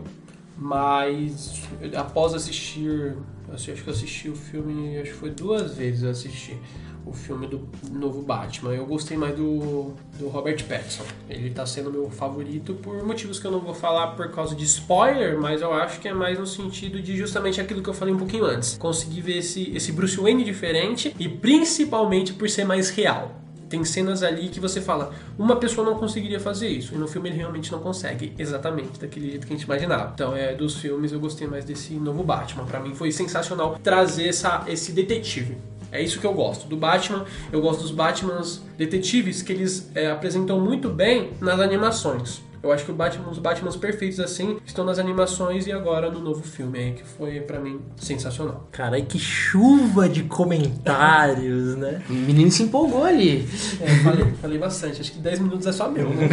mas após assistir acho que eu assisti o filme acho que foi duas vezes eu assisti o filme do novo Batman. Eu gostei mais do, do Robert Pattinson. Ele tá sendo meu favorito por motivos que eu não vou falar por causa de spoiler, mas eu acho que é mais no sentido de justamente aquilo que eu falei um pouquinho antes. Conseguir ver esse, esse Bruce Wayne diferente e principalmente por ser mais real. Tem cenas ali que você fala, uma pessoa não conseguiria fazer isso, e no filme ele realmente não consegue, exatamente daquele jeito que a gente imaginava. Então, é dos filmes eu gostei mais desse novo Batman. Para mim foi sensacional trazer essa, esse detetive. É isso que eu gosto. Do Batman, eu gosto dos Batmans detetives que eles é, apresentam muito bem nas animações. Eu acho que Batman, os Batmans perfeitos assim estão nas animações e agora no novo filme aí, que foi para mim sensacional. Cara, que chuva de comentários, né? O menino se empolgou ali. É, falei, falei bastante. Acho que 10 minutos é só meu, né?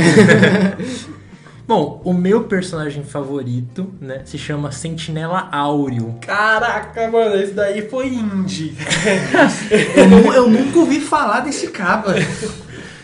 Bom, o meu personagem favorito, né, se chama Sentinela Áureo. Caraca, mano, esse daí foi indie. eu, eu, nunca ouvi falar desse caba.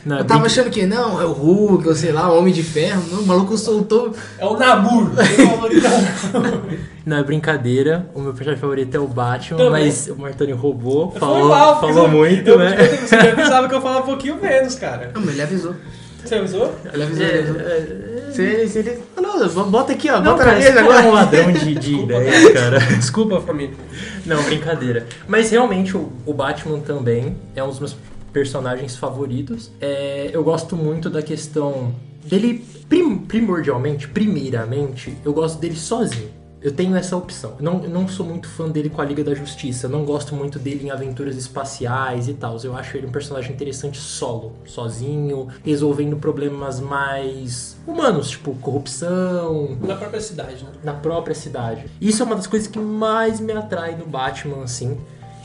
Não, eu tava achando que não, é o Hulk, ou sei lá, o Homem de Ferro. Não, o maluco soltou. É o Namur. não, é brincadeira. O meu personagem favorito é o Batman, Também. mas o Martoni roubou, falou, mal, falou muito, eu, né? Você já pensava que eu falava um pouquinho menos, cara. Não, mas ele avisou. Você avisou? Ele avisou, é, ele avisou. É, se ele, se ele... Não, bota aqui, ó. Não, bota cara, na mesa agora. É um ladrão de, de ideias, cara. Desculpa, família. Não, brincadeira. Mas realmente o, o Batman também é um dos meus personagens favoritos. É, eu gosto muito da questão dele, prim, primordialmente, primeiramente, eu gosto dele sozinho. Eu tenho essa opção. Não, não sou muito fã dele com a Liga da Justiça. Não gosto muito dele em aventuras espaciais e tal. Eu acho ele um personagem interessante solo, sozinho, resolvendo problemas mais humanos, tipo corrupção. Na própria cidade, né? Na própria cidade. Isso é uma das coisas que mais me atrai no Batman, assim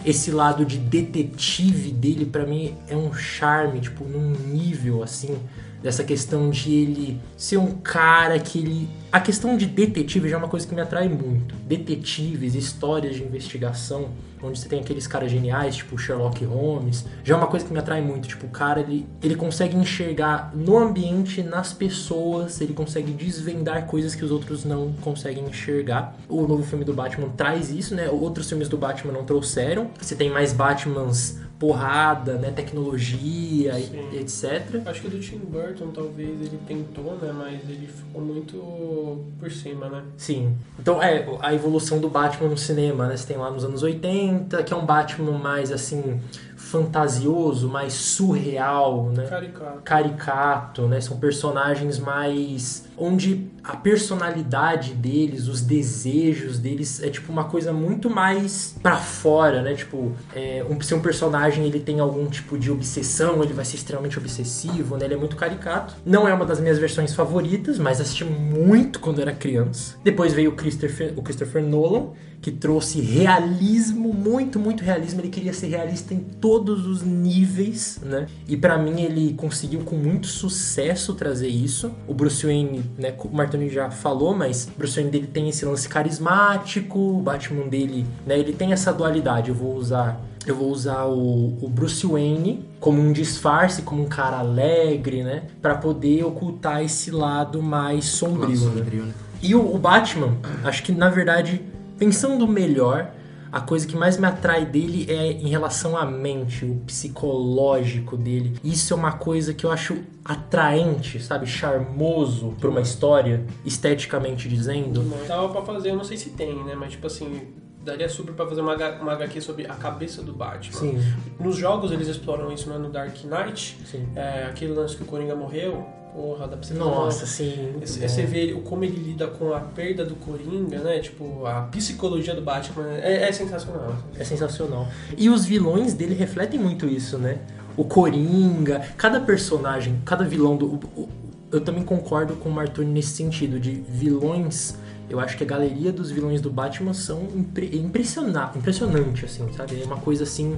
esse lado de detetive dele para mim é um charme, tipo, num nível assim, dessa questão de ele ser um cara que ele a questão de detetive já é uma coisa que me atrai muito. Detetives, histórias de investigação, onde você tem aqueles caras geniais, tipo Sherlock Holmes, já é uma coisa que me atrai muito. Tipo, o cara, ele, ele consegue enxergar no ambiente, nas pessoas, ele consegue desvendar coisas que os outros não conseguem enxergar. O novo filme do Batman traz isso, né? Outros filmes do Batman não trouxeram. Você tem mais Batmans porrada, né, tecnologia, e, etc. Acho que do Tim Burton talvez ele tentou, né, mas ele ficou muito por cima, né? Sim. Então é a evolução do Batman no cinema, né? Você tem lá nos anos 80, que é um Batman mais assim fantasioso, mais surreal, né? Caricato. Caricato, né? São personagens mais onde a personalidade deles, os desejos deles é tipo uma coisa muito mais para fora, né? Tipo, é, um, ser um personagem personagem ele tem algum tipo de obsessão, ele vai ser extremamente obsessivo, né? Ele é muito caricato. Não é uma das minhas versões favoritas, mas assisti muito quando era criança. Depois veio o Christopher, o Christopher Nolan, que trouxe realismo, muito, muito realismo. Ele queria ser realista em todos os níveis, né? E para mim ele conseguiu com muito sucesso trazer isso. O Bruce Wayne, né, o Martoni já falou, mas o Bruce Wayne dele tem esse lance carismático, o Batman dele, né, ele tem essa dualidade. Eu vou usar eu vou usar o, o, Bruce Wayne como um disfarce, como um cara alegre, né? Para poder ocultar esse lado mais sombrio. Mais sombrio né? Né? E o, o, Batman, acho que na verdade Pensando melhor, a coisa que mais me atrai dele é em relação à mente, o psicológico dele. Isso é uma coisa que eu acho atraente, sabe? Charmoso pra uma história, esteticamente dizendo. Não dava pra fazer, eu não sei se tem, né? Mas tipo assim, daria super pra fazer uma, uma HQ sobre a cabeça do Batman. Sim. Nos jogos eles exploram isso né, no Dark Knight. É, aquele lance que o Coringa morreu Porra, dá pra você Nossa, sim. Você, você vê como ele lida com a perda do Coringa, né? Tipo, a psicologia do Batman é, é sensacional. É sensacional. E os vilões dele refletem muito isso, né? O Coringa, cada personagem, cada vilão do. O, eu também concordo com o Martoni nesse sentido, de vilões. Eu acho que a galeria dos vilões do Batman são impre, impressionante, impressionante, assim, sabe? É uma coisa assim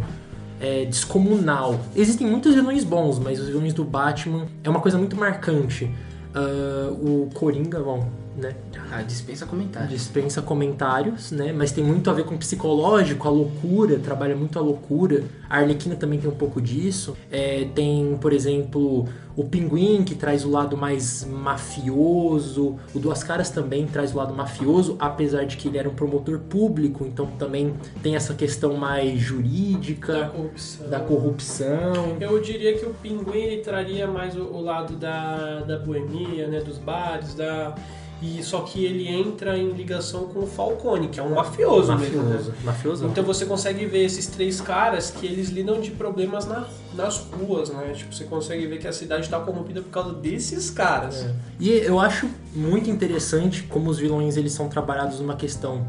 é, descomunal. Existem muitos vilões bons, mas os vilões do Batman é uma coisa muito marcante. Uh, o Coringa, bom, né? Ah, dispensa comentários. Dispensa comentários, né? Mas tem muito a ver com o psicológico, a loucura, trabalha muito a loucura. A Arlequina também tem um pouco disso. É, tem, por exemplo, o Pinguim, que traz o lado mais mafioso. O Duas Caras também traz o lado mafioso, apesar de que ele era um promotor público, então também tem essa questão mais jurídica. Da corrupção. Da corrupção. Eu diria que o Pinguim ele traria mais o, o lado da, da boemia, né? Dos bares, da e só que ele entra em ligação com o Falcone, que é um mafioso, mafioso mesmo. Né? Mafioso. Então você consegue ver esses três caras que eles lidam de problemas na, nas ruas, né? Tipo, você consegue ver que a cidade está corrompida por causa desses caras. É. E eu acho muito interessante como os vilões eles são trabalhados numa questão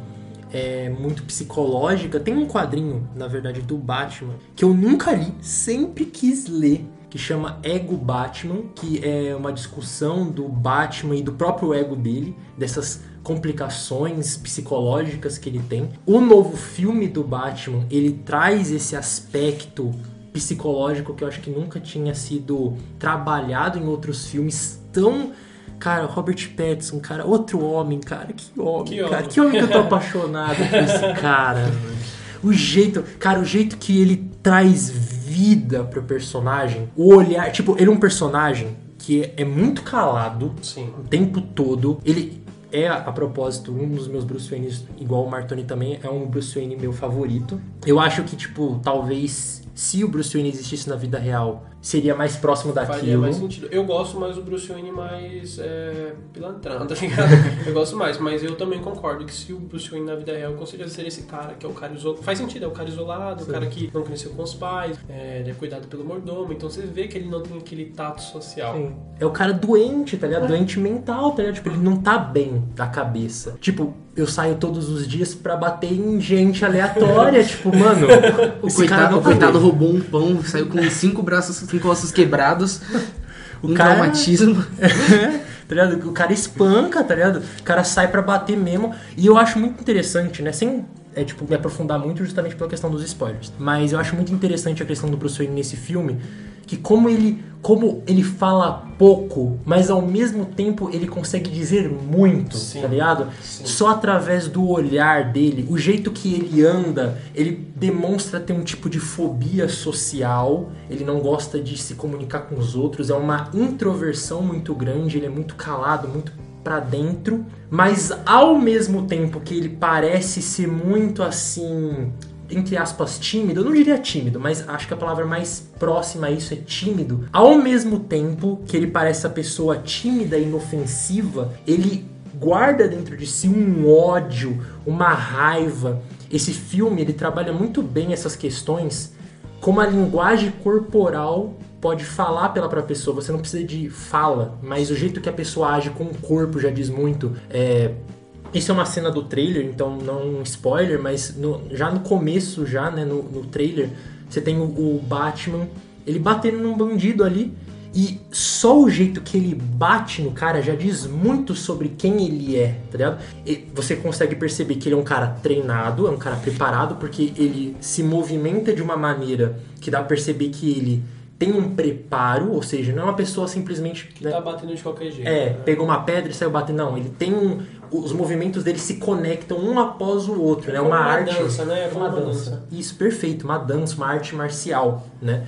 é, muito psicológica. Tem um quadrinho, na verdade, do Batman que eu nunca li, sempre quis ler que chama Ego Batman, que é uma discussão do Batman e do próprio ego dele, dessas complicações psicológicas que ele tem. O novo filme do Batman, ele traz esse aspecto psicológico que eu acho que nunca tinha sido trabalhado em outros filmes tão Cara, Robert Pattinson, cara, outro homem, cara, que homem, que cara, homem. que homem que eu tô apaixonado por esse cara. O jeito, cara, o jeito que ele traz vida pro personagem, o olhar, tipo, ele é um personagem que é muito calado Sim. o tempo todo. Ele é, a propósito, um dos meus Bruce Wayne, igual o Martoni também, é um Bruce Wayne meu favorito. Eu acho que, tipo, talvez se o Bruce Wayne existisse na vida real, seria mais próximo daquilo. Faria mais sentido. Eu gosto mais do Bruce Wayne mais é, pilantrão, tá ligado? eu gosto mais, mas eu também concordo que se o Bruce Wayne na vida real, com certeza seria esse cara que é o cara isolado. Faz sentido, é o cara isolado, Sim. o cara que não cresceu com os pais, é, ele é cuidado pelo mordomo, então você vê que ele não tem aquele tato social. Sim. É o cara doente, tá ligado? É. Doente mental, tá ligado? Tipo, ele não tá bem da cabeça. Tipo, eu saio todos os dias para bater em gente aleatória, tipo, mano. O coitado, o coitado roubou um pão, saiu com cinco braços, cinco ossos quebrados. O um cara... traumatismo. tá ligado? O cara espanca, tá ligado? O cara sai para bater mesmo. E eu acho muito interessante, né? Sem é, tipo, me aprofundar muito justamente pela questão dos spoilers. Mas eu acho muito interessante a questão do Bruce Wayne nesse filme, que como ele, como ele fala pouco, mas ao mesmo tempo ele consegue dizer muito, Sim. tá ligado? Sim. Só através do olhar dele, o jeito que ele anda, ele demonstra ter um tipo de fobia social, ele não gosta de se comunicar com os outros, é uma introversão muito grande, ele é muito calado, muito para dentro, mas ao mesmo tempo que ele parece ser muito assim entre aspas, tímido, eu não diria tímido, mas acho que a palavra mais próxima a isso é tímido. Ao mesmo tempo que ele parece a pessoa tímida e inofensiva, ele guarda dentro de si um ódio, uma raiva. Esse filme ele trabalha muito bem essas questões como a linguagem corporal pode falar pela própria pessoa. Você não precisa de fala, mas o jeito que a pessoa age com o corpo já diz muito. É, isso é uma cena do trailer, então não um spoiler, mas no, já no começo, já, né, no, no trailer, você tem o, o Batman, ele batendo num bandido ali, e só o jeito que ele bate no cara já diz muito sobre quem ele é, tá ligado? E você consegue perceber que ele é um cara treinado, é um cara preparado, porque ele se movimenta de uma maneira que dá pra perceber que ele tem um preparo, ou seja, não é uma pessoa simplesmente. né, Tá batendo de qualquer jeito. é, né? pegou uma pedra e saiu batendo. Não, ele tem um. Os movimentos dele se conectam um após o outro, né? como Uma, uma arte. dança, né? É Uma uma dança. dança. Isso, perfeito. Uma dança, uma arte marcial, né?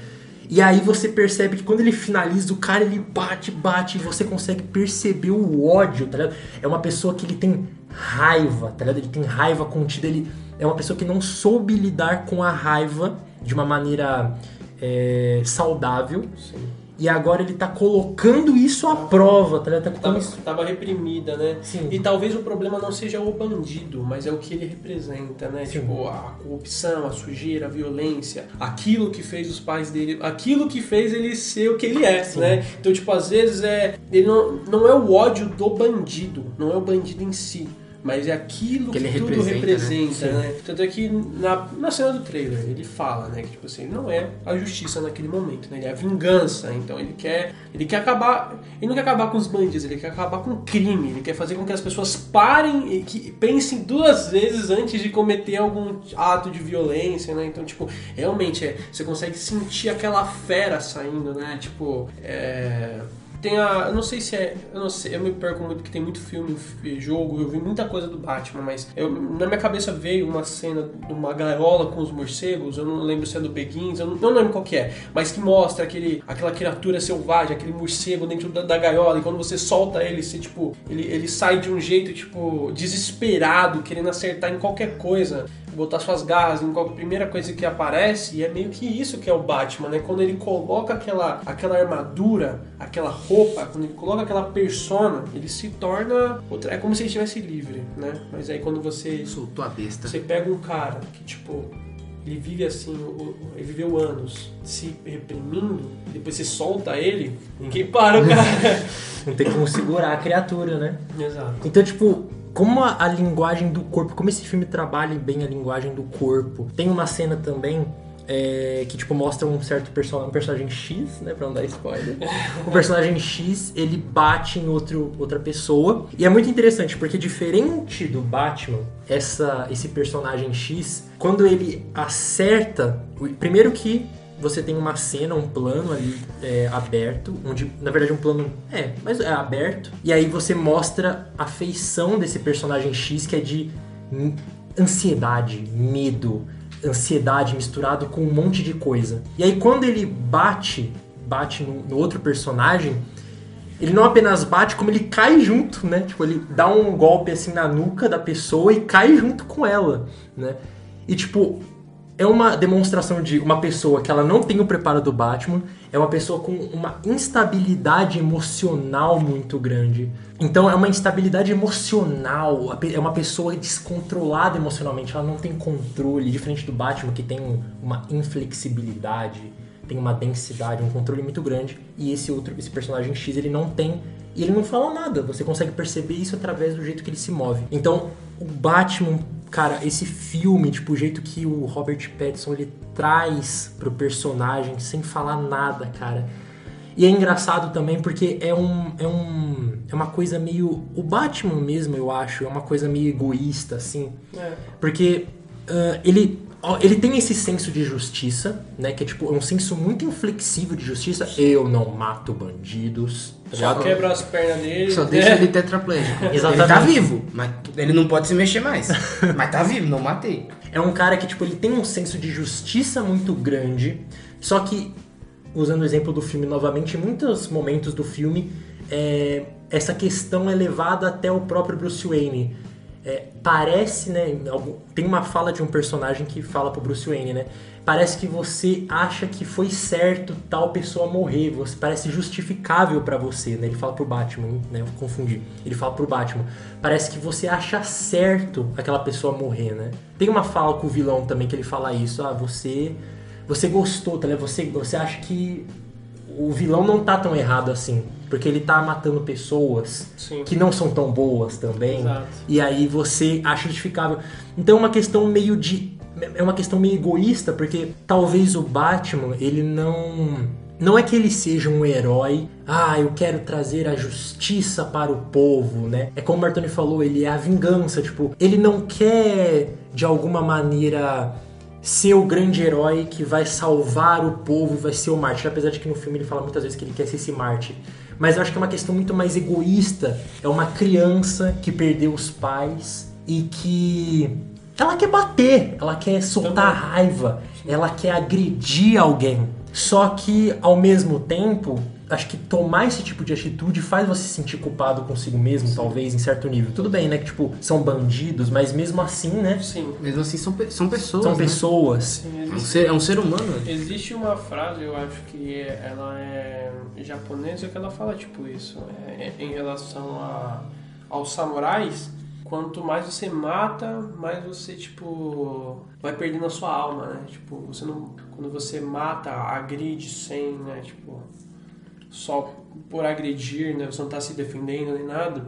E aí você percebe que quando ele finaliza, o cara ele bate, bate, e você consegue perceber o ódio, tá ligado? É uma pessoa que ele tem raiva, tá ligado? Ele tem raiva contida, ele é uma pessoa que não soube lidar com a raiva de uma maneira é, saudável. Sim. E agora ele tá colocando isso à prova, tá ligado? Tá Tava, isso. tava reprimida, né? Sim. E talvez o problema não seja o bandido, mas é o que ele representa, né? Sim. Tipo, a corrupção, a sujeira, a violência, aquilo que fez os pais dele, aquilo que fez ele ser o que ele é, Sim. né? Então, tipo, às vezes é. Ele não, não é o ódio do bandido, não é o bandido em si. Mas é aquilo Que que, ele tudo representa, representa, né? né? Tanto é que na, na cena do trailer ele fala, né? Que tipo assim, não é a justiça naquele momento, né? Ele é a vingança. Então ele quer. Ele quer acabar. Ele não quer acabar com os bandidos, ele quer acabar com o crime. Ele quer fazer com que as pessoas parem e que pensem duas vezes antes de cometer algum ato de violência, né? Então, tipo, realmente é, você consegue sentir aquela fera saindo, né? Tipo, é. Tem a. Eu não sei se é. Eu não sei, eu me perco muito porque tem muito filme, jogo, eu vi muita coisa do Batman, mas eu, na minha cabeça veio uma cena de uma gaiola com os morcegos, eu não lembro se é do Begins, eu não, não lembro qual que é, mas que mostra aquele, aquela criatura selvagem, aquele morcego dentro da, da gaiola, e quando você solta ele, você, tipo, ele, ele sai de um jeito, tipo, desesperado, querendo acertar em qualquer coisa botar suas garras em qualquer primeira coisa que aparece e é meio que isso que é o Batman, né? Quando ele coloca aquela, aquela armadura, aquela roupa, quando ele coloca aquela persona, ele se torna outra, é como se ele estivesse livre, né? Mas aí quando você Soltou a besta. você pega um cara que tipo ele vive assim, ele viveu anos se reprimindo, depois você solta ele, ninguém para o cara. Não tem como segurar a criatura, né? Exato. Então, tipo, como a, a linguagem do corpo, como esse filme trabalha bem a linguagem do corpo. Tem uma cena também é, que, tipo, mostra um certo personagem, um personagem X, né, pra não dar spoiler. o personagem X, ele bate em outro, outra pessoa. E é muito interessante, porque diferente do Batman, essa, esse personagem X, quando ele acerta... Primeiro que você tem uma cena, um plano ali é, aberto, onde, na verdade, um plano é, mas é aberto, e aí você mostra a feição desse personagem X que é de ansiedade, medo, ansiedade misturado com um monte de coisa. E aí quando ele bate, bate no, no outro personagem, ele não apenas bate, como ele cai junto, né? Tipo, ele dá um golpe assim na nuca da pessoa e cai junto com ela, né? E tipo, é uma demonstração de uma pessoa que ela não tem o preparo do Batman, é uma pessoa com uma instabilidade emocional muito grande. Então é uma instabilidade emocional, é uma pessoa descontrolada emocionalmente, ela não tem controle, diferente do Batman que tem um- uma inflexibilidade, tem uma densidade, um controle muito grande, e esse outro, esse personagem X, ele não tem e ele não fala nada. Você consegue perceber isso através do jeito que ele se move. Então, o Batman, cara, esse filme, tipo, o jeito que o Robert Pattinson ele traz pro personagem sem falar nada, cara. E é engraçado também porque é um é um é uma coisa meio o Batman mesmo, eu acho, é uma coisa meio egoísta assim. É. Porque ah, ele, ele tem esse senso de justiça, né? Que é tipo, é um senso muito inflexível de justiça. Eu não mato bandidos. tá Só ligado? quebra as pernas dele. Só deixa é. ele tetraplégico. Exatamente. Ele tá vivo, mas ele não pode se mexer mais. mas tá vivo, não matei. É um cara que, tipo, ele tem um senso de justiça muito grande. Só que, usando o exemplo do filme novamente, em muitos momentos do filme, é, essa questão é levada até o próprio Bruce Wayne. É, parece, né? Tem uma fala de um personagem que fala pro Bruce Wayne, né? Parece que você acha que foi certo tal pessoa morrer, você parece justificável pra você, né? Ele fala pro Batman, né? Eu confundi. Ele fala pro Batman. Parece que você acha certo aquela pessoa morrer, né? Tem uma fala com o vilão também que ele fala isso, ah, você você gostou, tá ligado? Você você acha que o vilão não tá tão errado assim, porque ele tá matando pessoas Sim. que não são tão boas também. Exato. E aí você acha justificável. Então é uma questão meio de é uma questão meio egoísta, porque talvez o Batman, ele não não é que ele seja um herói, ah, eu quero trazer a justiça para o povo, né? É como o Martoni falou, ele é a vingança, tipo, ele não quer de alguma maneira ser o grande herói que vai salvar o povo e vai ser o mártir, apesar de que no filme ele fala muitas vezes que ele quer ser esse mártir. Mas eu acho que é uma questão muito mais egoísta. É uma criança que perdeu os pais e que ela quer bater, ela quer soltar raiva, ela quer agredir alguém. Só que ao mesmo tempo, acho que tomar esse tipo de atitude faz você se sentir culpado consigo mesmo, Sim. talvez, em certo nível. Tudo bem, né? Que, tipo, são bandidos, mas mesmo assim, né? Sim. Mesmo assim, são, são pessoas. São né? pessoas. Sim, é, um ser, é um ser humano. Existe uma frase, eu acho que ela é japonesa, que ela fala, tipo, isso. É, em relação a, aos samurais quanto mais você mata, mais você, tipo, vai perdendo a sua alma, né? Tipo, você não, quando você mata, agride sem, né? Tipo, só por agredir, né? Você não tá se defendendo nem nada.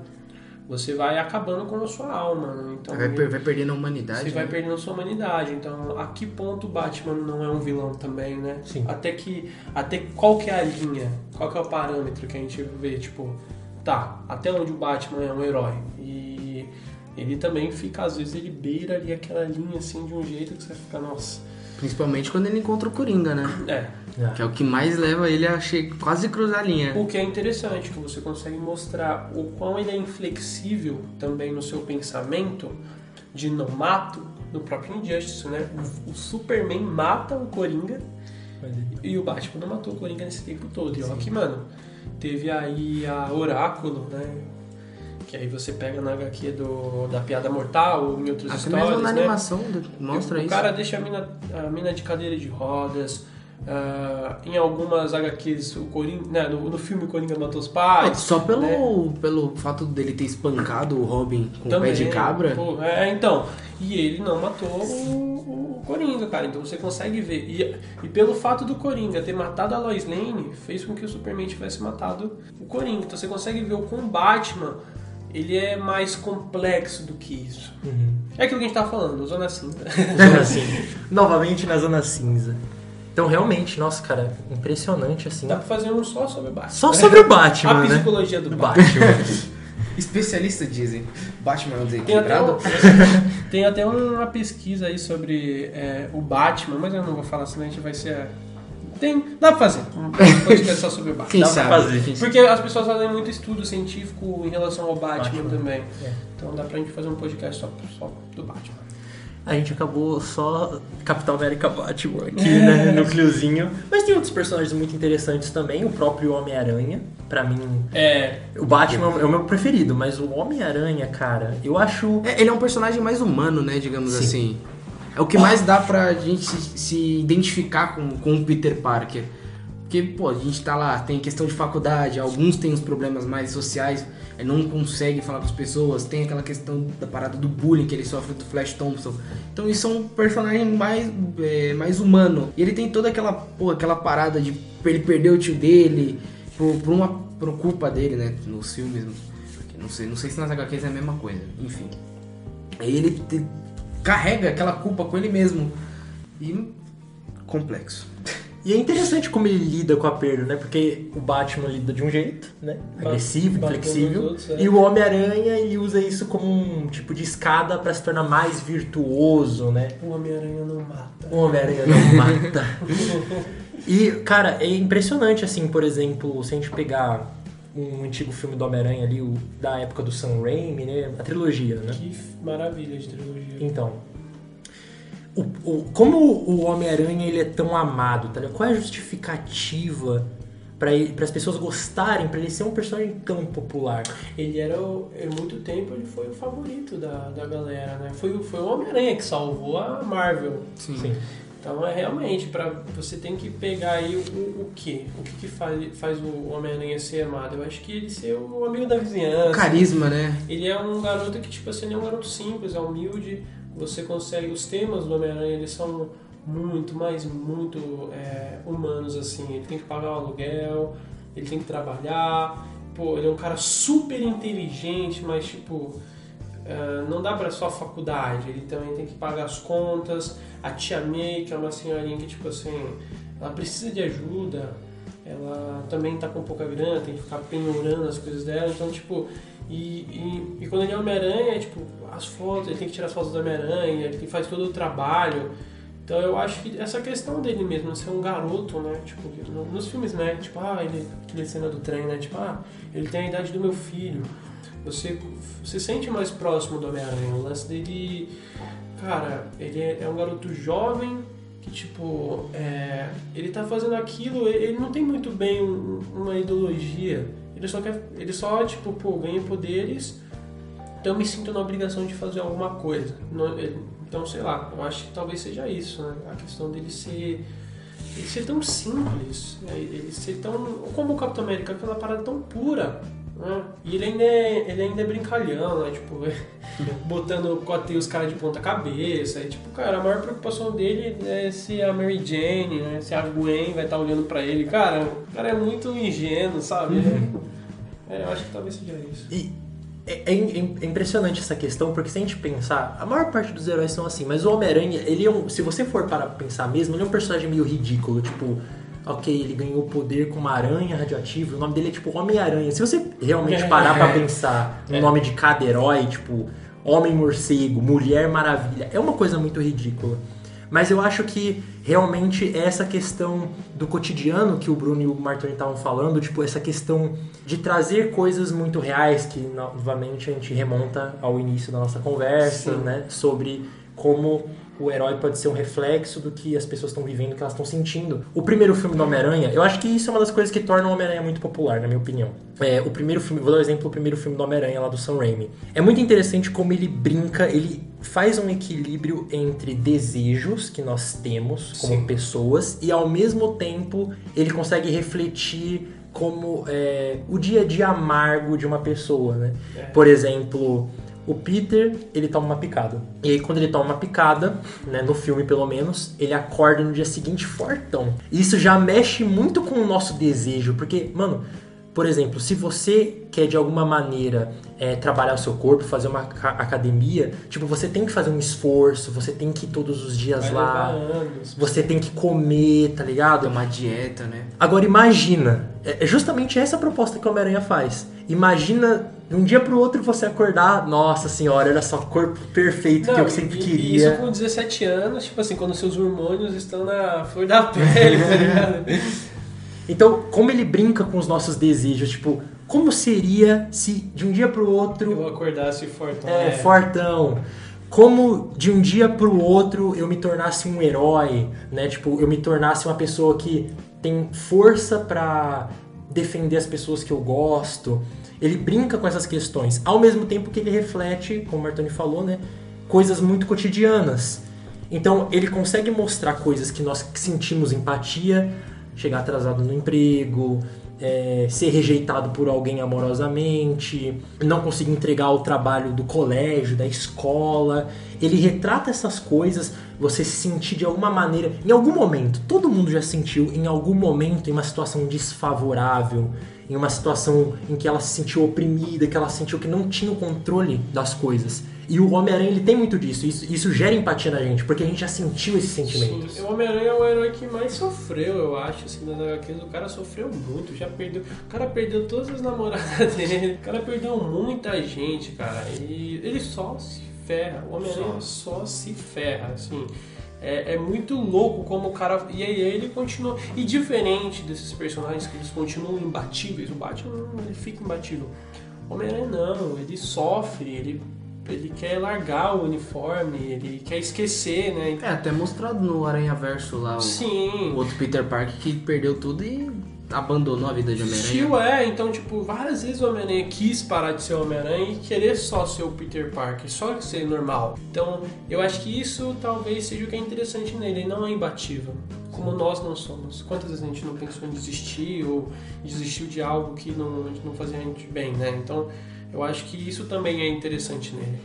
Você vai acabando com a sua alma, né? Então, vai, vai perdendo a humanidade. Você né? vai perdendo a sua humanidade. Então, a que ponto o Batman não é um vilão também, né? Sim. Até que. Até qual que é a linha? Qual que é o parâmetro que a gente vê, tipo, tá, até onde o Batman é um herói? E ele também fica, às vezes, ele beira ali aquela linha assim de um jeito que você fica, nossa. Principalmente quando ele encontra o Coringa, né? É. Que é o que mais leva ele a quase cruzar a linha. O que é interessante, que você consegue mostrar o quão ele é inflexível também no seu pensamento de não mato, no próprio Injustice, né? O, o Superman mata o Coringa e o Batman não matou o Coringa nesse tempo todo. E ó, que, mano, teve aí a Oráculo, né? Que aí você pega na HQ do, da Piada Mortal ou em outras Até histórias, mesmo na né? animação mostra o isso. O cara deixa a mina, a mina de cadeira de rodas. Uh, em algumas HQs, o Coringa, né, no, no filme Coringa matou os pais. Só pelo, né? pelo fato dele ter espancado o Robin com o pé de cabra. Pô, é, então. E ele não matou o, o, Coringa, cara. Então você consegue ver. E, e pelo fato do Coringa ter matado a Lois Lane, fez com que o Superman tivesse matado o Coringa. Então você consegue ver o com Batman ele é mais complexo do que isso. Uhum. É aquilo que a gente tava falando, Zona Cinza. Zona Cinza. Novamente na Zona Cinza. Então, realmente, nossa, cara, impressionante, assim. Dá pra fazer um só sobre o Batman. Só sobre o Batman, A né? psicologia do Batman. Especialistas dizem, Batman é um tem até, um, desequilibrado. tem até uma pesquisa aí sobre é, o Batman, mas eu não vou falar, senão a gente vai ser... Tem, dá pra fazer um podcast só sobre o Batman. Quem Dá sabe? pra fazer, Porque as pessoas fazem muito estudo científico em relação ao Batman, Batman. também. É. Então dá pra gente fazer um podcast só, só do Batman. A gente acabou só Capitão América Batman aqui, né? Núcleozinho. Mas tem outros personagens muito interessantes também. O próprio Homem-Aranha. Pra mim, É, o Batman é o meu preferido. Mas o Homem-Aranha, cara, eu acho... É, ele é um personagem mais humano, né, digamos Sim. assim. É o que mais dá pra gente se, se identificar com, com o Peter Parker. Porque, pô, a gente tá lá, tem questão de faculdade, alguns têm os problemas mais sociais, ele não consegue falar com as pessoas, tem aquela questão da parada do bullying que ele sofre do Flash Thompson. Então isso é um personagem mais, é, mais humano. E ele tem toda aquela, pô, aquela parada de ele perder o tio dele por, por uma por culpa dele, né, nos filmes. Não sei, não sei se nas HQs é a mesma coisa, enfim. Ele carrega aquela culpa com ele mesmo. E complexo. E é interessante como ele lida com a perda, né? Porque o Batman lida de um jeito, né? Agressivo, inflexível. nos outros, é. E o Homem-Aranha, ele usa isso como um tipo de escada pra se tornar mais virtuoso, né? o Homem-Aranha não mata. O Homem-Aranha não mata. E, cara, é impressionante, assim, por exemplo, se a gente pegar um antigo filme do Homem-Aranha ali, o, da época do Sam Raimi, né? A trilogia, né? Que maravilha de trilogia. Então, o, o- como o Homem-Aranha ele é tão amado, tá ligado? Qual é a justificativa para as pessoas gostarem, pra ele ser um personagem tão popular? Ele era, o- em muito tempo, ele foi o favorito da, da galera, né? Foi, o- foi o Homem-Aranha que salvou a Marvel. Sim. Então, é realmente, para você tem que pegar aí o, o que? O que, que faz, faz o Homem-Aranha ser amado? Eu acho que ele ser o amigo da vizinhança. Carisma, né? Ele é um garoto que, tipo assim, ele é um garoto simples, é humilde. Você consegue... Os temas do Homem-Aranha, eles são muito, mas muito é, humanos, assim. Ele tem que pagar o aluguel, ele tem que trabalhar. Pô, ele é um cara super inteligente, mas, tipo... Uh, não dá para só faculdade, ele também tem que pagar as contas. A tia May, que é uma senhorinha que, tipo assim, ela precisa de ajuda, ela também tá com pouca grana, tem que ficar penhorando as coisas dela, então, tipo, e, e, e quando ele é Homem-Aranha, é, tipo, as fotos, ele tem que tirar as fotos do Homem-Aranha, ele faz todo o trabalho. Então eu acho que essa questão dele mesmo, ser um garoto, né? Tipo, nos filmes, né? Tipo, ah, ele, aquele cena do trem, né? Tipo, ah, ele tem a idade do meu filho. Você se sente mais próximo do Homem-Aranha. O lance dele, cara, ele é, é um garoto jovem que, tipo, é, ele tá fazendo aquilo, ele não tem muito bem uma ideologia. Ele só quer, ele só, tipo, pô, ganha poderes, então me sinto na obrigação de fazer alguma coisa. Então, sei lá, eu acho que talvez seja isso, né? A questão dele ser. Ele ser tão simples, né? ele ser tão. Como o Capitão América, aquela parada tão pura. Né? E ele ainda, é, ele ainda é brincalhão, né? Tipo, botando os caras de ponta cabeça. E, tipo, cara, a maior preocupação dele é se a Mary Jane, né? Se a Gwen vai estar tá olhando pra ele. Cara, o cara é muito ingênuo, sabe? Uhum. É, eu acho que talvez seja isso. E é, é, é, impressionante essa questão, porque se a gente pensar, a maior parte dos heróis são assim, mas o Homem-Aranha, ele é um, se você for para pensar mesmo, ele é um personagem meio ridículo, tipo, ok, ele ganhou poder com uma aranha radioativa, o nome dele é tipo Homem-Aranha. Se você realmente parar para pensar no nome de cada herói, tipo, Homem-Morcego, Mulher Maravilha, é uma coisa muito ridícula. Mas eu acho que realmente essa questão do cotidiano que o Bruno e o Martoni estavam falando, tipo, essa questão de trazer coisas muito reais, que novamente a gente remonta ao início da nossa conversa, Sim. né? Sobre como o herói pode ser um reflexo do que as pessoas estão vivendo, que elas estão sentindo. O primeiro filme do Homem-Aranha, eu acho que isso é uma das coisas que torna o Homem-Aranha muito popular, na minha opinião. É, o primeiro filme, vou dar um exemplo, o primeiro filme do Homem-Aranha lá do Sam Raimi. É muito interessante como ele brinca, ele faz um equilíbrio entre desejos que nós temos como Sim. pessoas e ao mesmo tempo ele consegue refletir como é, o dia a dia amargo de uma pessoa, né? É. Por exemplo, o Peter, ele toma uma picada. E aí, quando ele toma uma picada, né, no filme pelo menos, ele acorda no dia seguinte fortão. Isso já mexe muito com o nosso desejo, porque, mano, por exemplo, se você quer de alguma maneira é, trabalhar o seu corpo, fazer uma academia, tipo, você tem que fazer um esforço, você tem que ir todos os dias Vai lá, anos, você tem que comer, tá ligado? Uma dieta, né? Agora imagina, é, é justamente essa proposta que o Homem-Aranha faz. Imagina de um dia pro outro você acordar, nossa senhora, era só corpo perfeito Não, que eu sempre e, queria. Isso com 17 anos, tipo assim, quando seus hormônios estão na flor da pele, tá ligado? Então, como ele brinca com os nossos desejos, tipo, como seria se de um dia pro outro. Eu acordasse fortão. É, é. fortão. Como de um dia pro outro eu me tornasse um herói, né? Tipo, eu me tornasse uma pessoa que tem força para defender as pessoas que eu gosto. Ele brinca com essas questões, ao mesmo tempo que ele reflete, como o Martoni falou, né? Coisas muito cotidianas. Então, ele consegue mostrar coisas que nós sentimos empatia, chegar atrasado no emprego, é, ser rejeitado por alguém amorosamente, não conseguir entregar o trabalho do colégio, da escola. Ele retrata essas coisas, você se sentir de alguma maneira, em algum momento, todo mundo já sentiu em algum momento em uma situação desfavorável, em uma situação em que ela se sentiu oprimida, que ela sentiu que não tinha o controle das coisas. E o Homem-Aranha ele tem muito disso. Isso, isso gera empatia na gente, porque a gente já sentiu esses sentimentos. Sim, o Homem-Aranha é o herói que mais sofreu, eu acho, assim, nas HQs. O cara sofreu muito, já perdeu. O cara perdeu todas as namoradas dele. O cara perdeu muita gente, cara. E ele só se ferra. O Homem-Aranha só. só se ferra, assim. É, é, muito louco como o cara. E aí ele continua. E diferente desses personagens que eles continuam imbatíveis, o Batman ele fica imbatível. O Homem-Aranha não, ele sofre, ele, ele quer largar o uniforme, ele quer esquecer, né? É, até mostrado no Aranha Verso lá o, Sim. o outro Peter Parker que perdeu tudo e abandonou a vida de Homem-Aranha. Tio é, então, tipo, várias vezes o Homem-Aranha quis parar de ser Homem-Aranha e querer só ser o Peter Parker, só ser normal. Então, eu acho que isso talvez seja o que é interessante nele, ele não é imbatível. Como nós não somos. Quantas vezes a gente não pensou em desistir ou desistiu de algo que não, não fazia a gente bem, né? Então, eu acho que isso também é interessante nele.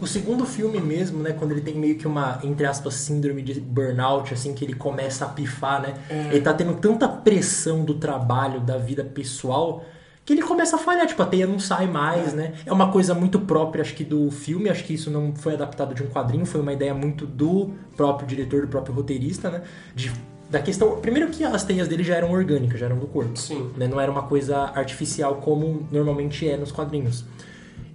O segundo filme mesmo, né, quando ele tem meio que uma, entre aspas, síndrome de burnout, assim, que ele começa a pifar, né? É. Ele tá tendo tanta pressão do trabalho, da vida pessoal, que ele começa a falhar, tipo, a teia não sai mais, né? É uma coisa muito própria, acho que, do filme, acho que isso não foi adaptado de um quadrinho, foi uma ideia muito do próprio diretor, do próprio roteirista, né? De, da questão. Primeiro que as teias dele já eram orgânicas, já eram do corpo. Sim. Né? Não era uma coisa artificial como normalmente é nos quadrinhos.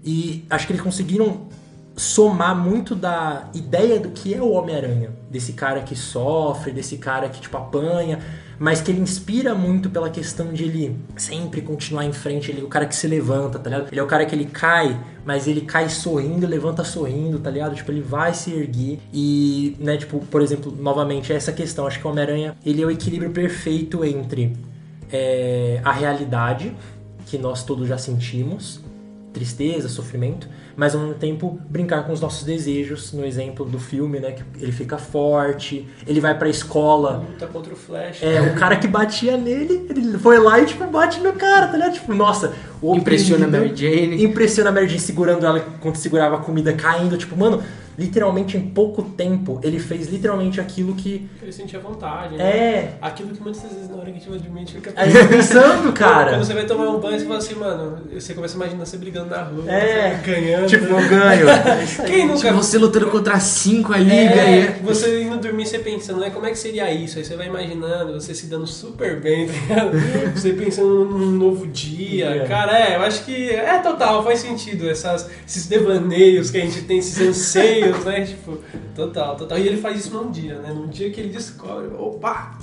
E acho que eles conseguiram somar muito da ideia do que é o Homem-Aranha. Desse cara que sofre, desse cara que, tipo, apanha, mas que ele inspira muito pela questão de ele sempre continuar em frente. Ele é o cara que se levanta, tá ligado? Ele é o cara que ele cai, mas ele cai sorrindo, levanta sorrindo, tá ligado? Tipo, ele vai se erguer. E, né, tipo, por exemplo, novamente, essa questão. Acho que o Homem-Aranha, ele é o equilíbrio perfeito entre é, a realidade, que nós todos já sentimos, tristeza, sofrimento, mas ao mesmo tempo brincar com os nossos desejos, no exemplo do filme, né, que ele fica forte, ele vai pra escola, Luta contra o Flash. é, o cara que batia nele, ele foi lá e tipo bate no cara, tá ligado? Tipo, nossa, o Impressiona a Mary Jane. Impressiona a Mary Jane segurando ela enquanto segurava a comida caindo, tipo, mano, literalmente em pouco tempo ele fez literalmente aquilo que Ele sentia vontade, né? é, Aquilo que muitas vezes na hora que a gente admite fica aí eu pensando, cara. Quando você vai tomar um banho, você fala assim, mano, você começa a imaginar você brigando na rua, É. você ganhando. Tipo, eu ganho. É aí. Quem nunca Tipo, você lutando contra cinco ali, É, ganha. você indo dormir, você pensando, né? Como é que seria isso? Aí você vai imaginando, você se dando super bem, tá ligado? Você pensando num novo dia. É. Cara, é, eu acho que é total, faz sentido. Essas, esses devaneios que a gente tem, esses anseios, né? Tipo, total, total. E ele faz isso num dia, né? Num dia que ele descobre, opa!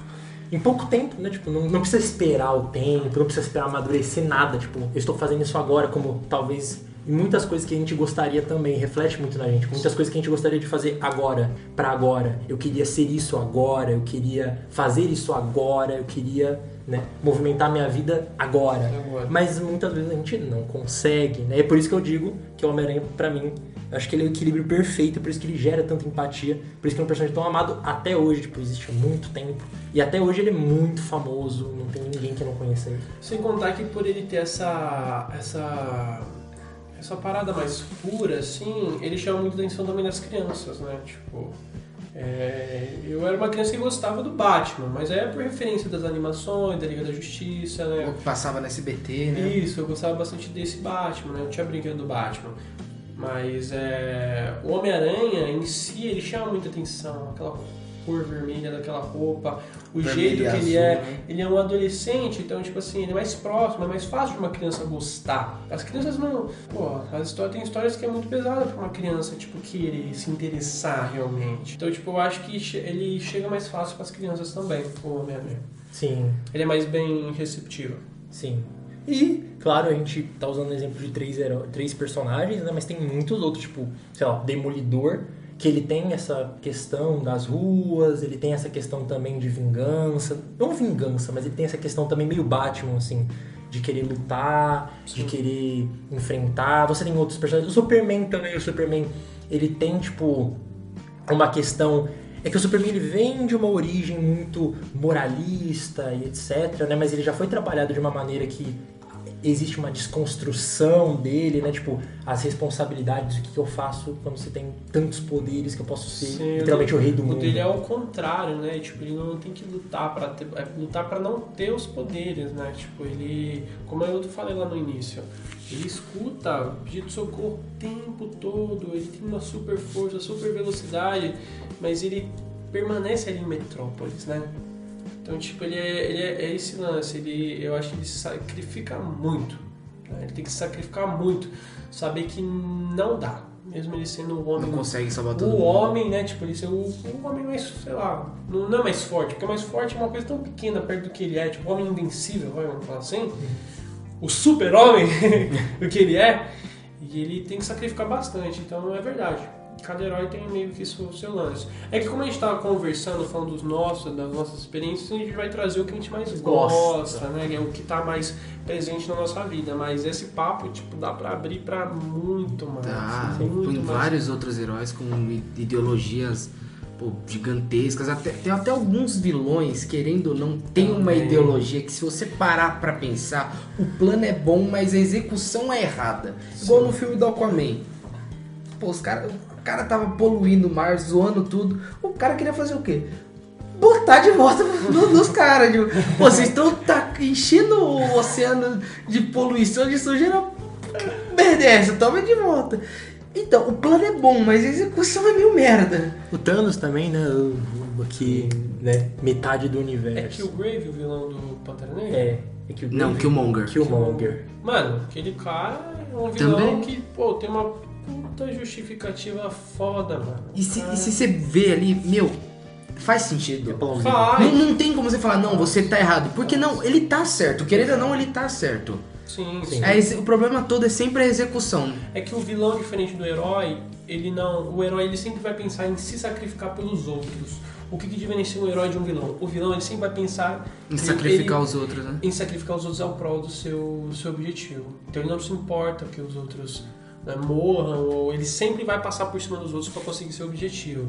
Em pouco tempo, né? Tipo, não, não precisa esperar o tempo, não precisa esperar amadurecer nada. Tipo, eu estou fazendo isso agora, como talvez muitas coisas que a gente gostaria também, reflete muito na gente. Muitas coisas que a gente gostaria de fazer agora, pra agora. Eu queria ser isso agora, eu queria fazer isso agora, eu queria, né, movimentar minha vida agora. Agora. Mas muitas vezes a gente não consegue, né? É por isso que eu digo que o Homem-Aranha, pra mim, eu acho que ele é o equilíbrio perfeito, por isso que ele gera tanta empatia, por isso que é um personagem tão amado até hoje, tipo, existe há muito tempo. E até hoje ele é muito famoso, não tem ninguém que não conheça ele. Sem contar que por ele ter essa. essa. essa parada mais pura, assim, ele chama muito a atenção também das crianças, né? Tipo. É, eu era uma criança que gostava do Batman, mas é por referência das animações, da Liga da Justiça, né? O que passava no SBT, né? Isso, eu gostava bastante desse Batman, né? Eu tinha brinquedo do Batman. Mas é, o Homem-Aranha em si, ele chama muita atenção. Aquela cor vermelha daquela roupa, o Vermelho jeito que e ele azul, é. né? Ele é um adolescente, então, tipo assim, ele é mais próximo, é mais fácil de uma criança gostar. As crianças não. Pô, as histórias, tem histórias que é muito pesada pra uma criança, tipo, querer se interessar realmente. Então, tipo, eu acho que ele chega mais fácil pras crianças também, o Homem-Aranha. Sim, Ele é mais bem receptivo. sim. E, claro, a gente tá usando o exemplo de três, heró- três personagens, né? Mas tem muitos outros, tipo, sei lá, Demolidor, que ele tem essa questão das ruas, ele tem essa questão também de vingança. Não vingança, mas ele tem essa questão também meio Batman, assim, de querer lutar, de querer enfrentar. Você tem outros personagens. O Superman também, o Superman, ele tem, tipo, uma questão é que o Superman ele vem de uma origem muito moralista e etc, né? Mas ele já foi trabalhado de uma maneira que existe uma desconstrução dele, né? Tipo, as responsabilidades, o que que eu faço quando você tem tantos poderes que eu posso ser Sim, literalmente o, rei do o mundo. dele é o contrário, né? Tipo, ele não tem que lutar para ter, é lutar para não ter os poderes, né? Tipo, ele, como eu falei lá no início, ele escuta pedido de socorro o tempo todo, ele tem uma super força, super velocidade, mas ele permanece ali em Metrópolis, né? Então, tipo, ele é, ele é, é esse lance, ele, eu acho que ele se sacrifica muito. né? Ele tem que se sacrificar muito. Saber que não dá. Mesmo ele sendo um homem Não consegue salvar todo o mundo. homem, né? Tipo, ele ser o, o homem mais, sei lá, não, não é mais forte, porque mais forte é uma coisa tão pequena perto do que ele é, tipo, o homem invencível, vamos falar assim. O super-homem, o que ele é. E ele tem que sacrificar bastante, então é verdade. Cada herói tem meio que o seu lance. É que como a gente tava conversando, falando dos nossos, das nossas experiências, a gente vai trazer o que a gente mais Gosta. gosta, né? É o que tá mais presente na nossa vida. Mas esse papo, tipo, dá pra abrir pra muito mais. Tá, muito tem mais. vários outros heróis com ideologias pô, gigantescas. Até, tem até alguns vilões, querendo ou não, tem uma Também. ideologia que se você parar pra pensar, o plano é bom, mas a execução é errada. Igual no filme do Aquaman. Pô, os cara, o cara tava poluindo o mar, zoando tudo. O cara queria fazer o quê? Botar de volta no- nos caras. Tipo, pô, vocês estão enchendo o oceano de poluição, de sujeira. Merda é essa, toma de volta. Então, o plano é bom, mas a execução é meio merda. O Thanos também, né? o- o- Aqui, né? Metade do É universo. Killgrave, o vilão do Pantera Negra? É, é que o Não, Killmonger. Killmonger. Mano, aquele cara é um vilão Também. que, pô, tem uma puta justificativa foda, mano. E se, e se você vê ali, meu, faz sentido. Faz. Faz. Não, não tem como você falar, não, você tá errado. Porque não, ele tá certo. Querendo ou não, ele tá certo. Sim, Sim. É, esse- o problema todo é sempre a execução. É que o vilão, diferente do herói, ele não. O herói ele sempre vai pensar em se sacrificar pelos outros. O que, que diferencia um herói de um vilão? O vilão ele sempre vai pensar Em ele- sacrificar ele- os outros, né? em sacrificar os outros ao prol do seu, do seu objetivo. Então ele não se importa que os outros né, morram, ou ele sempre vai passar por cima dos outros para conseguir seu objetivo.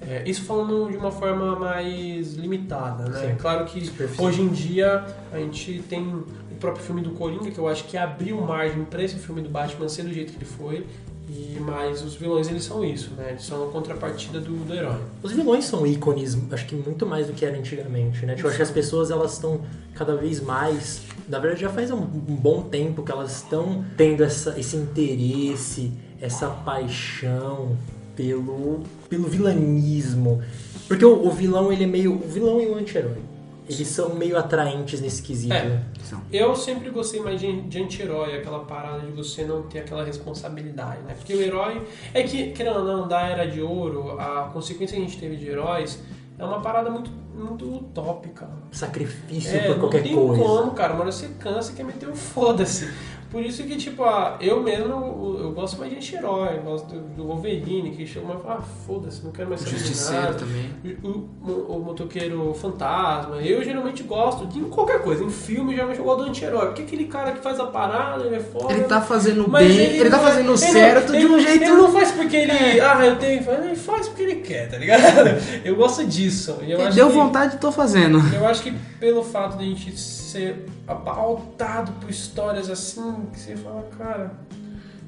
É, isso falando de uma forma mais limitada, né? Sim. Claro que hoje em dia a gente tem o próprio filme do Coringa, que eu acho que abriu margem para esse filme do Batman ser do jeito que ele foi. E, mas os vilões eles são isso, né? Eles são a contrapartida do, do herói. Os vilões são ícones, acho que muito mais do que era antigamente, né? Tipo, acho que as pessoas elas estão cada vez mais. Na verdade, já faz um, um bom tempo que elas estão tendo essa, esse interesse, essa paixão pelo, pelo vilanismo. Porque o, o vilão, ele é meio. O vilão e o anti-herói. Eles são meio atraentes nesse quesito, É. São. Eu sempre gostei mais de, de anti-herói, aquela parada de você não ter aquela responsabilidade, né? Porque o herói. É que, querendo ou não, da Era de Ouro, a consequência que a gente teve de heróis é uma parada muito, muito utópica. Sacrifício É, por qualquer não tem coisa. como, cara. Hora você cansa e quer meter o foda-se. Por isso que, tipo, ah, eu mesmo, eu, gosto mais de anti-herói. Gosto do, do Wolverine, que fala, ah, foda-se, não quero mais saber de Justiceiro nada. também. O, o- o motoqueiro fantasma. Eu geralmente gosto de qualquer coisa. Em filme, geralmente eu gosto do anti-herói. Porque aquele cara que faz a parada, ele é foda. Ele tá fazendo bem, ele, tá não- fazendo ele- certo ele- de um ele- jeito. Ele não faz porque ele. Ah, eu tenho. Ele faz porque ele quer, tá ligado? Eu gosto disso. Eu acho Deu que- vontade, tô fazendo. Eu acho que pelo fato de a gente ser abaltado por histórias assim, que você fala, cara,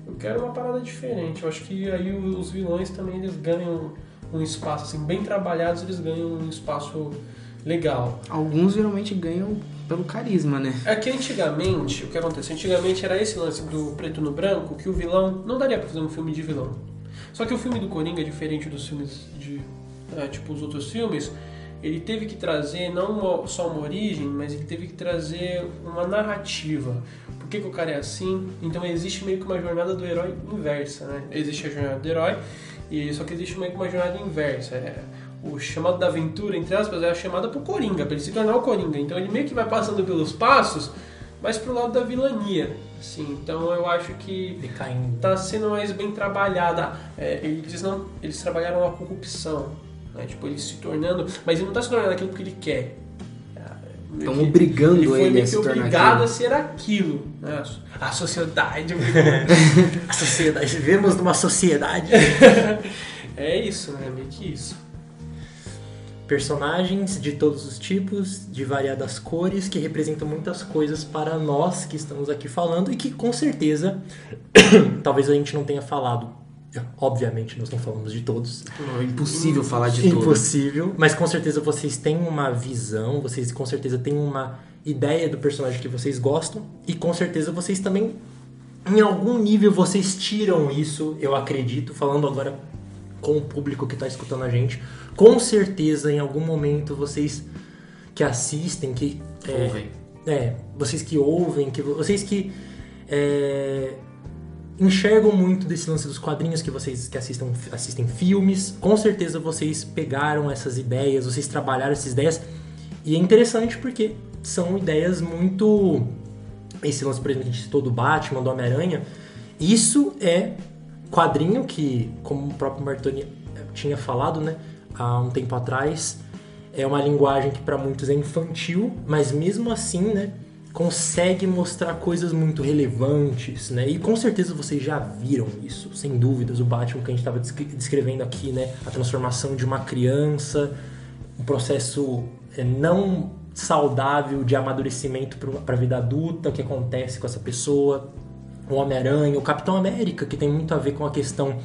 eu quero uma parada diferente. Eu acho que aí os vilões também eles ganham um espaço, assim, bem trabalhados, eles ganham um espaço legal. Alguns geralmente ganham pelo carisma, né? É que antigamente, o que acontece? Antigamente era esse lance do preto no branco, que o vilão não daria pra fazer um filme de vilão. Só que o filme do Coringa, diferente dos filmes de. é, tipo os outros filmes, ele teve que trazer não uma- só uma origem, mas ele teve que trazer uma narrativa. Por que, que o cara é assim? Então existe meio que uma jornada do herói inversa, né? Existe a jornada do herói, e só que existe meio que uma jornada inversa. É, o chamado da aventura, entre aspas, é a chamada pro Coringa, pra ele se tornar o Coringa. Então ele meio que vai passando pelos passos, mas pro lado da vilania. Assim, então eu acho que Decaindo. tá sendo mais bem trabalhada. É, eles não, eles trabalharam a corrupção, né? Tipo, ele se tornando, mas ele não tá se tornando aquilo porque ele quer. É, meio Tão que- obrigando ele foi ele a se tornar obrigado aquilo. a ser aquilo. Né? A sociedade. A sociedade. Vivemos numa sociedade. é isso, né? Meio que isso. Personagens de todos os tipos, de variadas cores, que representam muitas coisas para nós que estamos aqui falando e que com certeza talvez a gente não tenha falado. Obviamente, nós não falamos de todos. É impossível falar de tudo. Impossível. Mas com certeza vocês têm uma visão, vocês com certeza têm uma ideia do personagem que vocês gostam. E com certeza vocês também, em algum nível, vocês tiram isso, eu acredito, falando agora com o público que está escutando a gente. Com certeza, em algum momento, vocês que assistem, que. é, Ouvem. é, vocês que ouvem, que vocês que é, enxergam muito desse lance dos quadrinhos, que vocês que assistam, assistem filmes, com certeza vocês pegaram essas ideias, vocês trabalharam essas ideias. E é interessante porque são ideias muito. Esse lance, por exemplo, que a gente citou do Batman, do Homem-Aranha. Isso é quadrinho que, como o próprio Martoni tinha falado, né, há um tempo atrás, é uma linguagem que para muitos é infantil, mas mesmo assim, né, consegue mostrar coisas muito relevantes, né? E com certeza vocês já viram isso, sem dúvidas, o Batman que a gente estava descrevendo aqui, né, a transformação de uma criança, um processo é, não saudável de amadurecimento para a vida adulta, que acontece com essa pessoa, o Homem-Aranha, o Capitão América, que tem muito a ver com a questão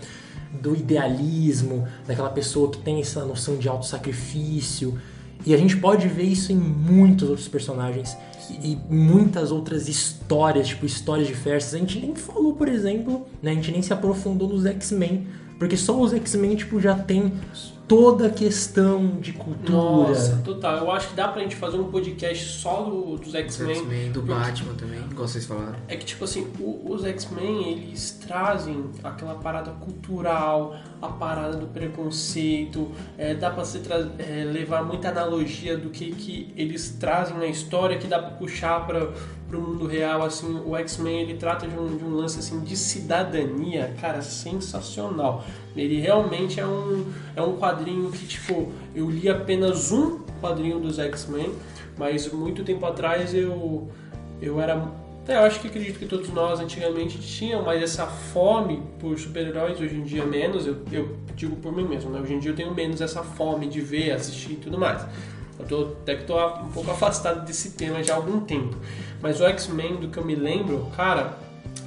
do idealismo, daquela pessoa que tem essa noção de autossacrifício. E a gente pode ver isso em muitos outros personagens. E muitas outras histórias, tipo histórias diversas. A gente nem falou, por exemplo, né? A gente nem se aprofundou nos X-Men, porque só os X-Men tipo já tem toda a questão de cultura. Nossa, total. Eu acho que dá pra gente fazer um podcast só do- dos Os X-Men. X-Men, do Batman também, igual vocês falaram. É que, tipo assim, o- os X-Men, eles trazem aquela parada cultural, a parada do preconceito, é, dá pra tra- é, levar muita analogia do que, que eles trazem na história, que dá pra puxar para pro mundo real, assim, o X-Men, ele trata de um, de um lance, assim, de cidadania, cara, sensacional. Ele realmente é um, é um quadrinho que, tipo, eu li apenas um quadrinho dos X-Men, mas muito tempo atrás eu, eu era é, eu acho que acredito que todos nós antigamente tinham, mas essa fome por super-heróis hoje em dia menos, eu, eu digo por mim mesmo, né? Hoje em dia eu tenho menos essa fome de ver, assistir e tudo mais. Eu tô, até que tô um pouco afastado desse tema já há algum tempo. Mas o X-Men, do que eu me lembro, cara,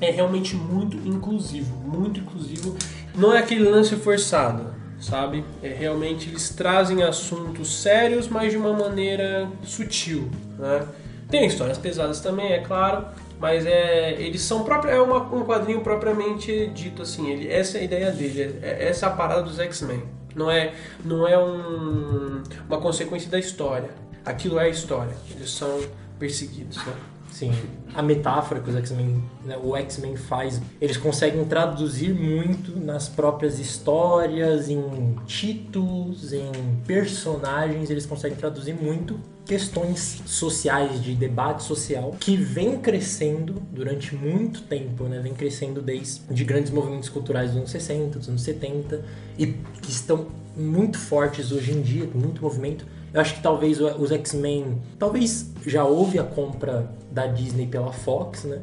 é realmente muito inclusivo, muito inclusivo. Não é aquele lance forçado, sabe? É realmente eles trazem assuntos sérios, mas de uma maneira sutil, né? Tem histórias pesadas também, é claro, mas é, eles são próprio, é uma, um quadrinho propriamente dito assim. Ele, essa é a ideia dele, é, essa é a parada dos X-Men. Não é, não é um, uma consequência da história. Aquilo é a história. Eles são perseguidos, né? Sim, a metáfora que os X-Men, né, o X-Men faz, eles conseguem traduzir muito nas próprias histórias, em títulos, em personagens, eles conseguem traduzir muito questões sociais, de debate social, que vem crescendo durante muito tempo, né? Vem crescendo desde de grandes movimentos culturais dos anos 60, dos anos 70, e que estão muito fortes hoje em dia, com muito movimento. Eu acho que talvez os X-Men. Talvez já houve a compra da Disney pela Fox, né?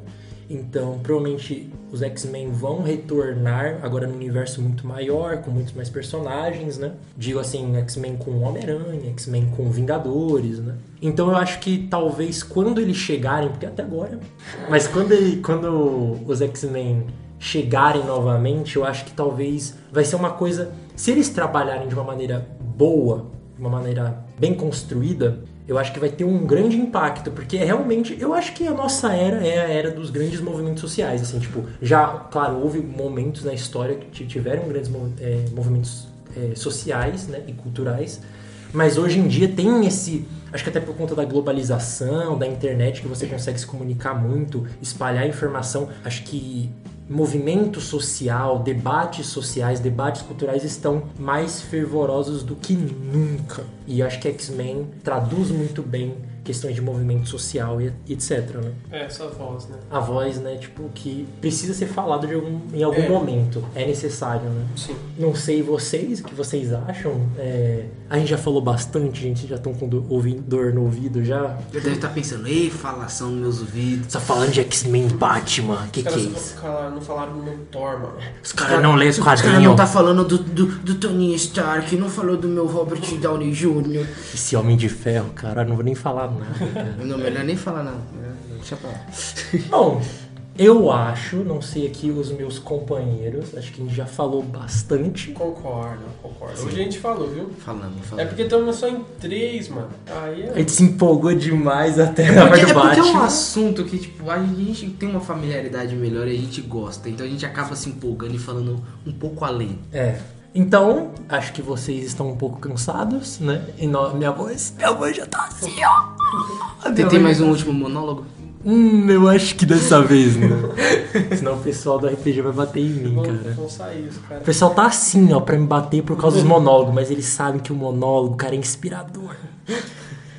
Então, provavelmente os X-Men vão retornar agora num universo muito maior, com muitos mais personagens, né? Digo assim, X-Men com Homem-Aranha, X-Men com Vingadores, né? Então eu acho que talvez quando eles chegarem, porque até agora, mas quando, ele, quando os X-Men chegarem novamente, eu acho que talvez vai ser uma coisa. Se eles trabalharem de uma maneira boa, de uma maneira bem construída, eu acho que vai ter um grande impacto, porque é realmente, eu acho que a nossa era é a era dos grandes movimentos sociais, assim, tipo, já, claro, houve momentos na história que tiveram grandes é, movimentos é, sociais, né, e culturais, mas hoje em dia tem esse, acho que até por conta da globalização, da internet, que você consegue se comunicar muito, espalhar informação, acho que movimento social, debates sociais, debates culturais estão mais fervorosos do que nunca. E acho que X-Men traduz muito bem questões de movimento social e etc, né? É, essa voz, né? A voz, né, tipo, que precisa ser falado de algum, em algum É. momento. É necessário, né? Sim. Não sei vocês, o que vocês acham. É, A gente já falou bastante, gente. Já estão com do- ouvi- dor no ouvido já. Deve estar pensando, ei, falação nos meus ouvidos. Tá falando de X-Men Batman. Que Os que é caras isso? só falaram- não falaram do meu Thor, mano. Os caras não lêem os Os caras não quadrinhos. tá falando do, do, do Tony Stark, não falou do meu Robert Downey Jr. Esse Homem de Ferro, cara, eu não vou nem falar nada, cara. Não, melhor nem falar não. Deixa pra lá. Bom, eu acho, não sei aqui os meus companheiros, acho que a gente já falou bastante. Concordo, concordo. Hoje a gente falou, viu? Falando, É porque estamos só em três, mano. Aí A é. gente se empolgou demais até É na porque, parte é porque é um assunto que, tipo, a gente tem uma familiaridade melhor e a gente gosta. Então a gente acaba se empolgando e falando um pouco além. É. Então, acho que vocês estão um pouco cansados, né? E no- minha voz, minha voz já tá assim, ó. Tem, tem mais um último monólogo? Hum, eu acho que dessa vez, né? Senão o pessoal do RPG vai bater em mim, Vão, cara. vão sair os O pessoal tá assim, ó, pra me bater por causa dos monólogos, mas eles sabem que o monólogo, cara, é inspirador.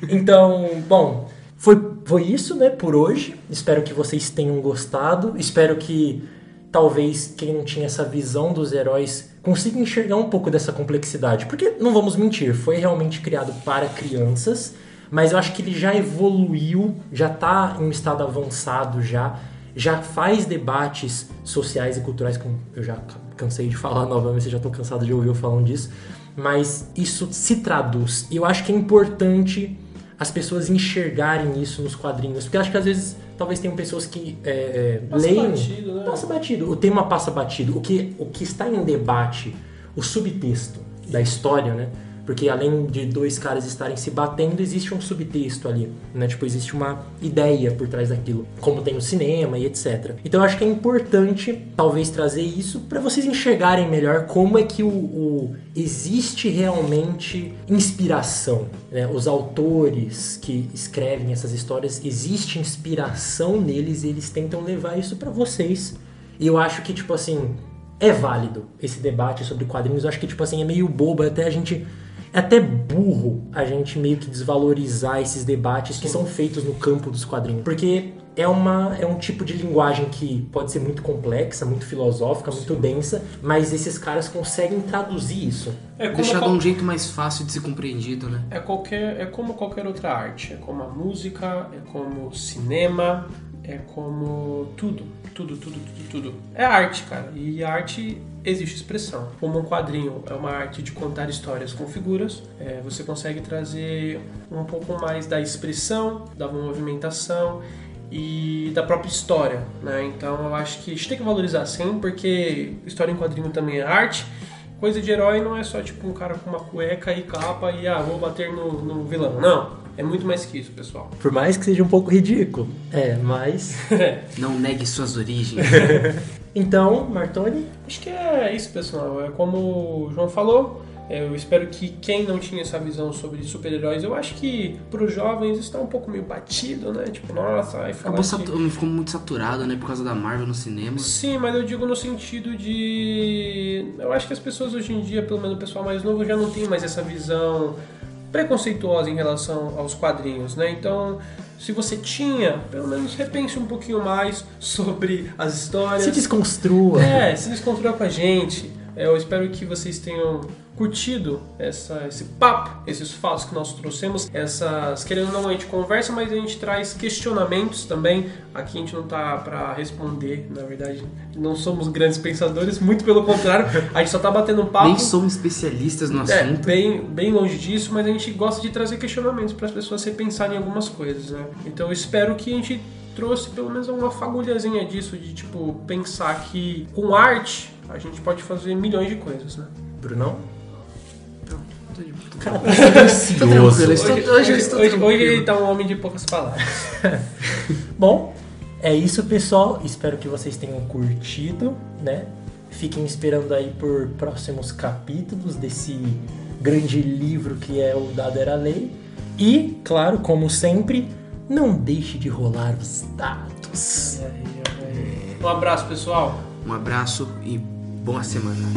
Então, bom, foi, foi isso, né, por hoje. Espero que vocês tenham gostado. Espero que talvez quem não tinha essa visão dos heróis consiga enxergar um pouco dessa complexidade. Porque, não vamos mentir, foi realmente criado para crianças, mas eu acho que ele já evoluiu, já tá em um estado avançado já, já faz debates sociais e culturais, como eu já cansei de falar novamente, já estão cansados de ouvir eu falando disso, mas isso se traduz. E eu acho que é importante as pessoas enxergarem isso nos quadrinhos, porque acho que às vezes talvez tenham pessoas que é, é, Passa leem. batido, né? Passa batido. O tema passa batido. O que, o que está em debate, o subtexto da história, né? Porque além de dois caras estarem se batendo, existe um subtexto ali, né? Tipo, existe uma ideia por trás daquilo, como tem o cinema e etc. Então eu acho que é importante, talvez, trazer isso para vocês enxergarem melhor como é que o, o existe realmente inspiração. Né? Os autores que escrevem essas histórias, existe inspiração neles e eles tentam levar isso para vocês. E eu acho que, tipo assim, é válido esse debate sobre quadrinhos. Eu acho que, tipo assim, é meio bobo até a gente. É até burro a gente meio que desvalorizar esses debates que são feitos no campo dos quadrinhos. Porque é, uma, é um tipo de linguagem que pode ser muito complexa, muito filosófica, muito densa, mas esses caras conseguem traduzir isso. É Deixar qual... de um jeito mais fácil de ser compreendido, né? É, qualquer, é como qualquer outra arte. É como a música, é como o cinema, é como tudo, tudo, tudo, tudo, tudo. É arte, cara. E arte existe expressão. Como um quadrinho é uma arte de contar histórias com figuras, é, você consegue trazer um pouco mais da expressão, da movimentação e da própria história, né? Então eu acho que a gente tem que valorizar sim, porque história em quadrinho também é arte. Coisa de herói não é só tipo um cara com uma cueca e capa e ah, vou bater no, no vilão. Não. É muito mais que isso, pessoal. Por mais que seja um pouco ridículo. É, mas. Não negue suas origens. então, Martoni? Acho que é isso, pessoal. É como o João falou. Eu espero que quem não tinha essa visão sobre super-heróis, eu acho que para os jovens está um pouco meio batido, né? Tipo, nossa, aí Acabou que... ficou muito saturado, né? Por causa da Marvel no cinema. Sim, mas eu digo no sentido de. Eu acho que as pessoas hoje em dia, pelo menos o pessoal mais novo, já não tem mais essa visão preconceituosa em relação aos quadrinhos, né? Então, se você tinha, pelo menos repense um pouquinho mais sobre as histórias. Se desconstrua. É, se desconstrua com a gente. Eu espero que vocês tenham curtido essa, esse papo, esses fatos que nós trouxemos, essas, querendo ou não, a gente conversa, mas a gente traz questionamentos também. Aqui a gente não tá para responder, na verdade, não somos grandes pensadores, muito pelo contrário, a gente só tá batendo um papo. Nem somos especialistas no é, assunto. Bem, bem longe disso, mas a gente gosta de trazer questionamentos para as pessoas repensarem algumas coisas, né? Então eu espero que a gente trouxe pelo menos uma fagulhazinha disso, de tipo, pensar que com arte a gente pode fazer milhões de coisas, né? Brunão? Cara, tranquilo. Hoje, hoje, hoje, hoje ele tá um homem de poucas palavras. Bom, é isso, pessoal. Espero que vocês tenham curtido, né? Fiquem esperando aí por próximos capítulos desse grande livro que é o Dado Era Lei. E, claro, como sempre, não deixe de rolar os dados. Um abraço, pessoal. Um abraço e boa semana.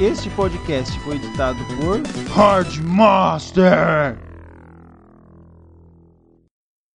Este podcast foi editado por Hardmaster.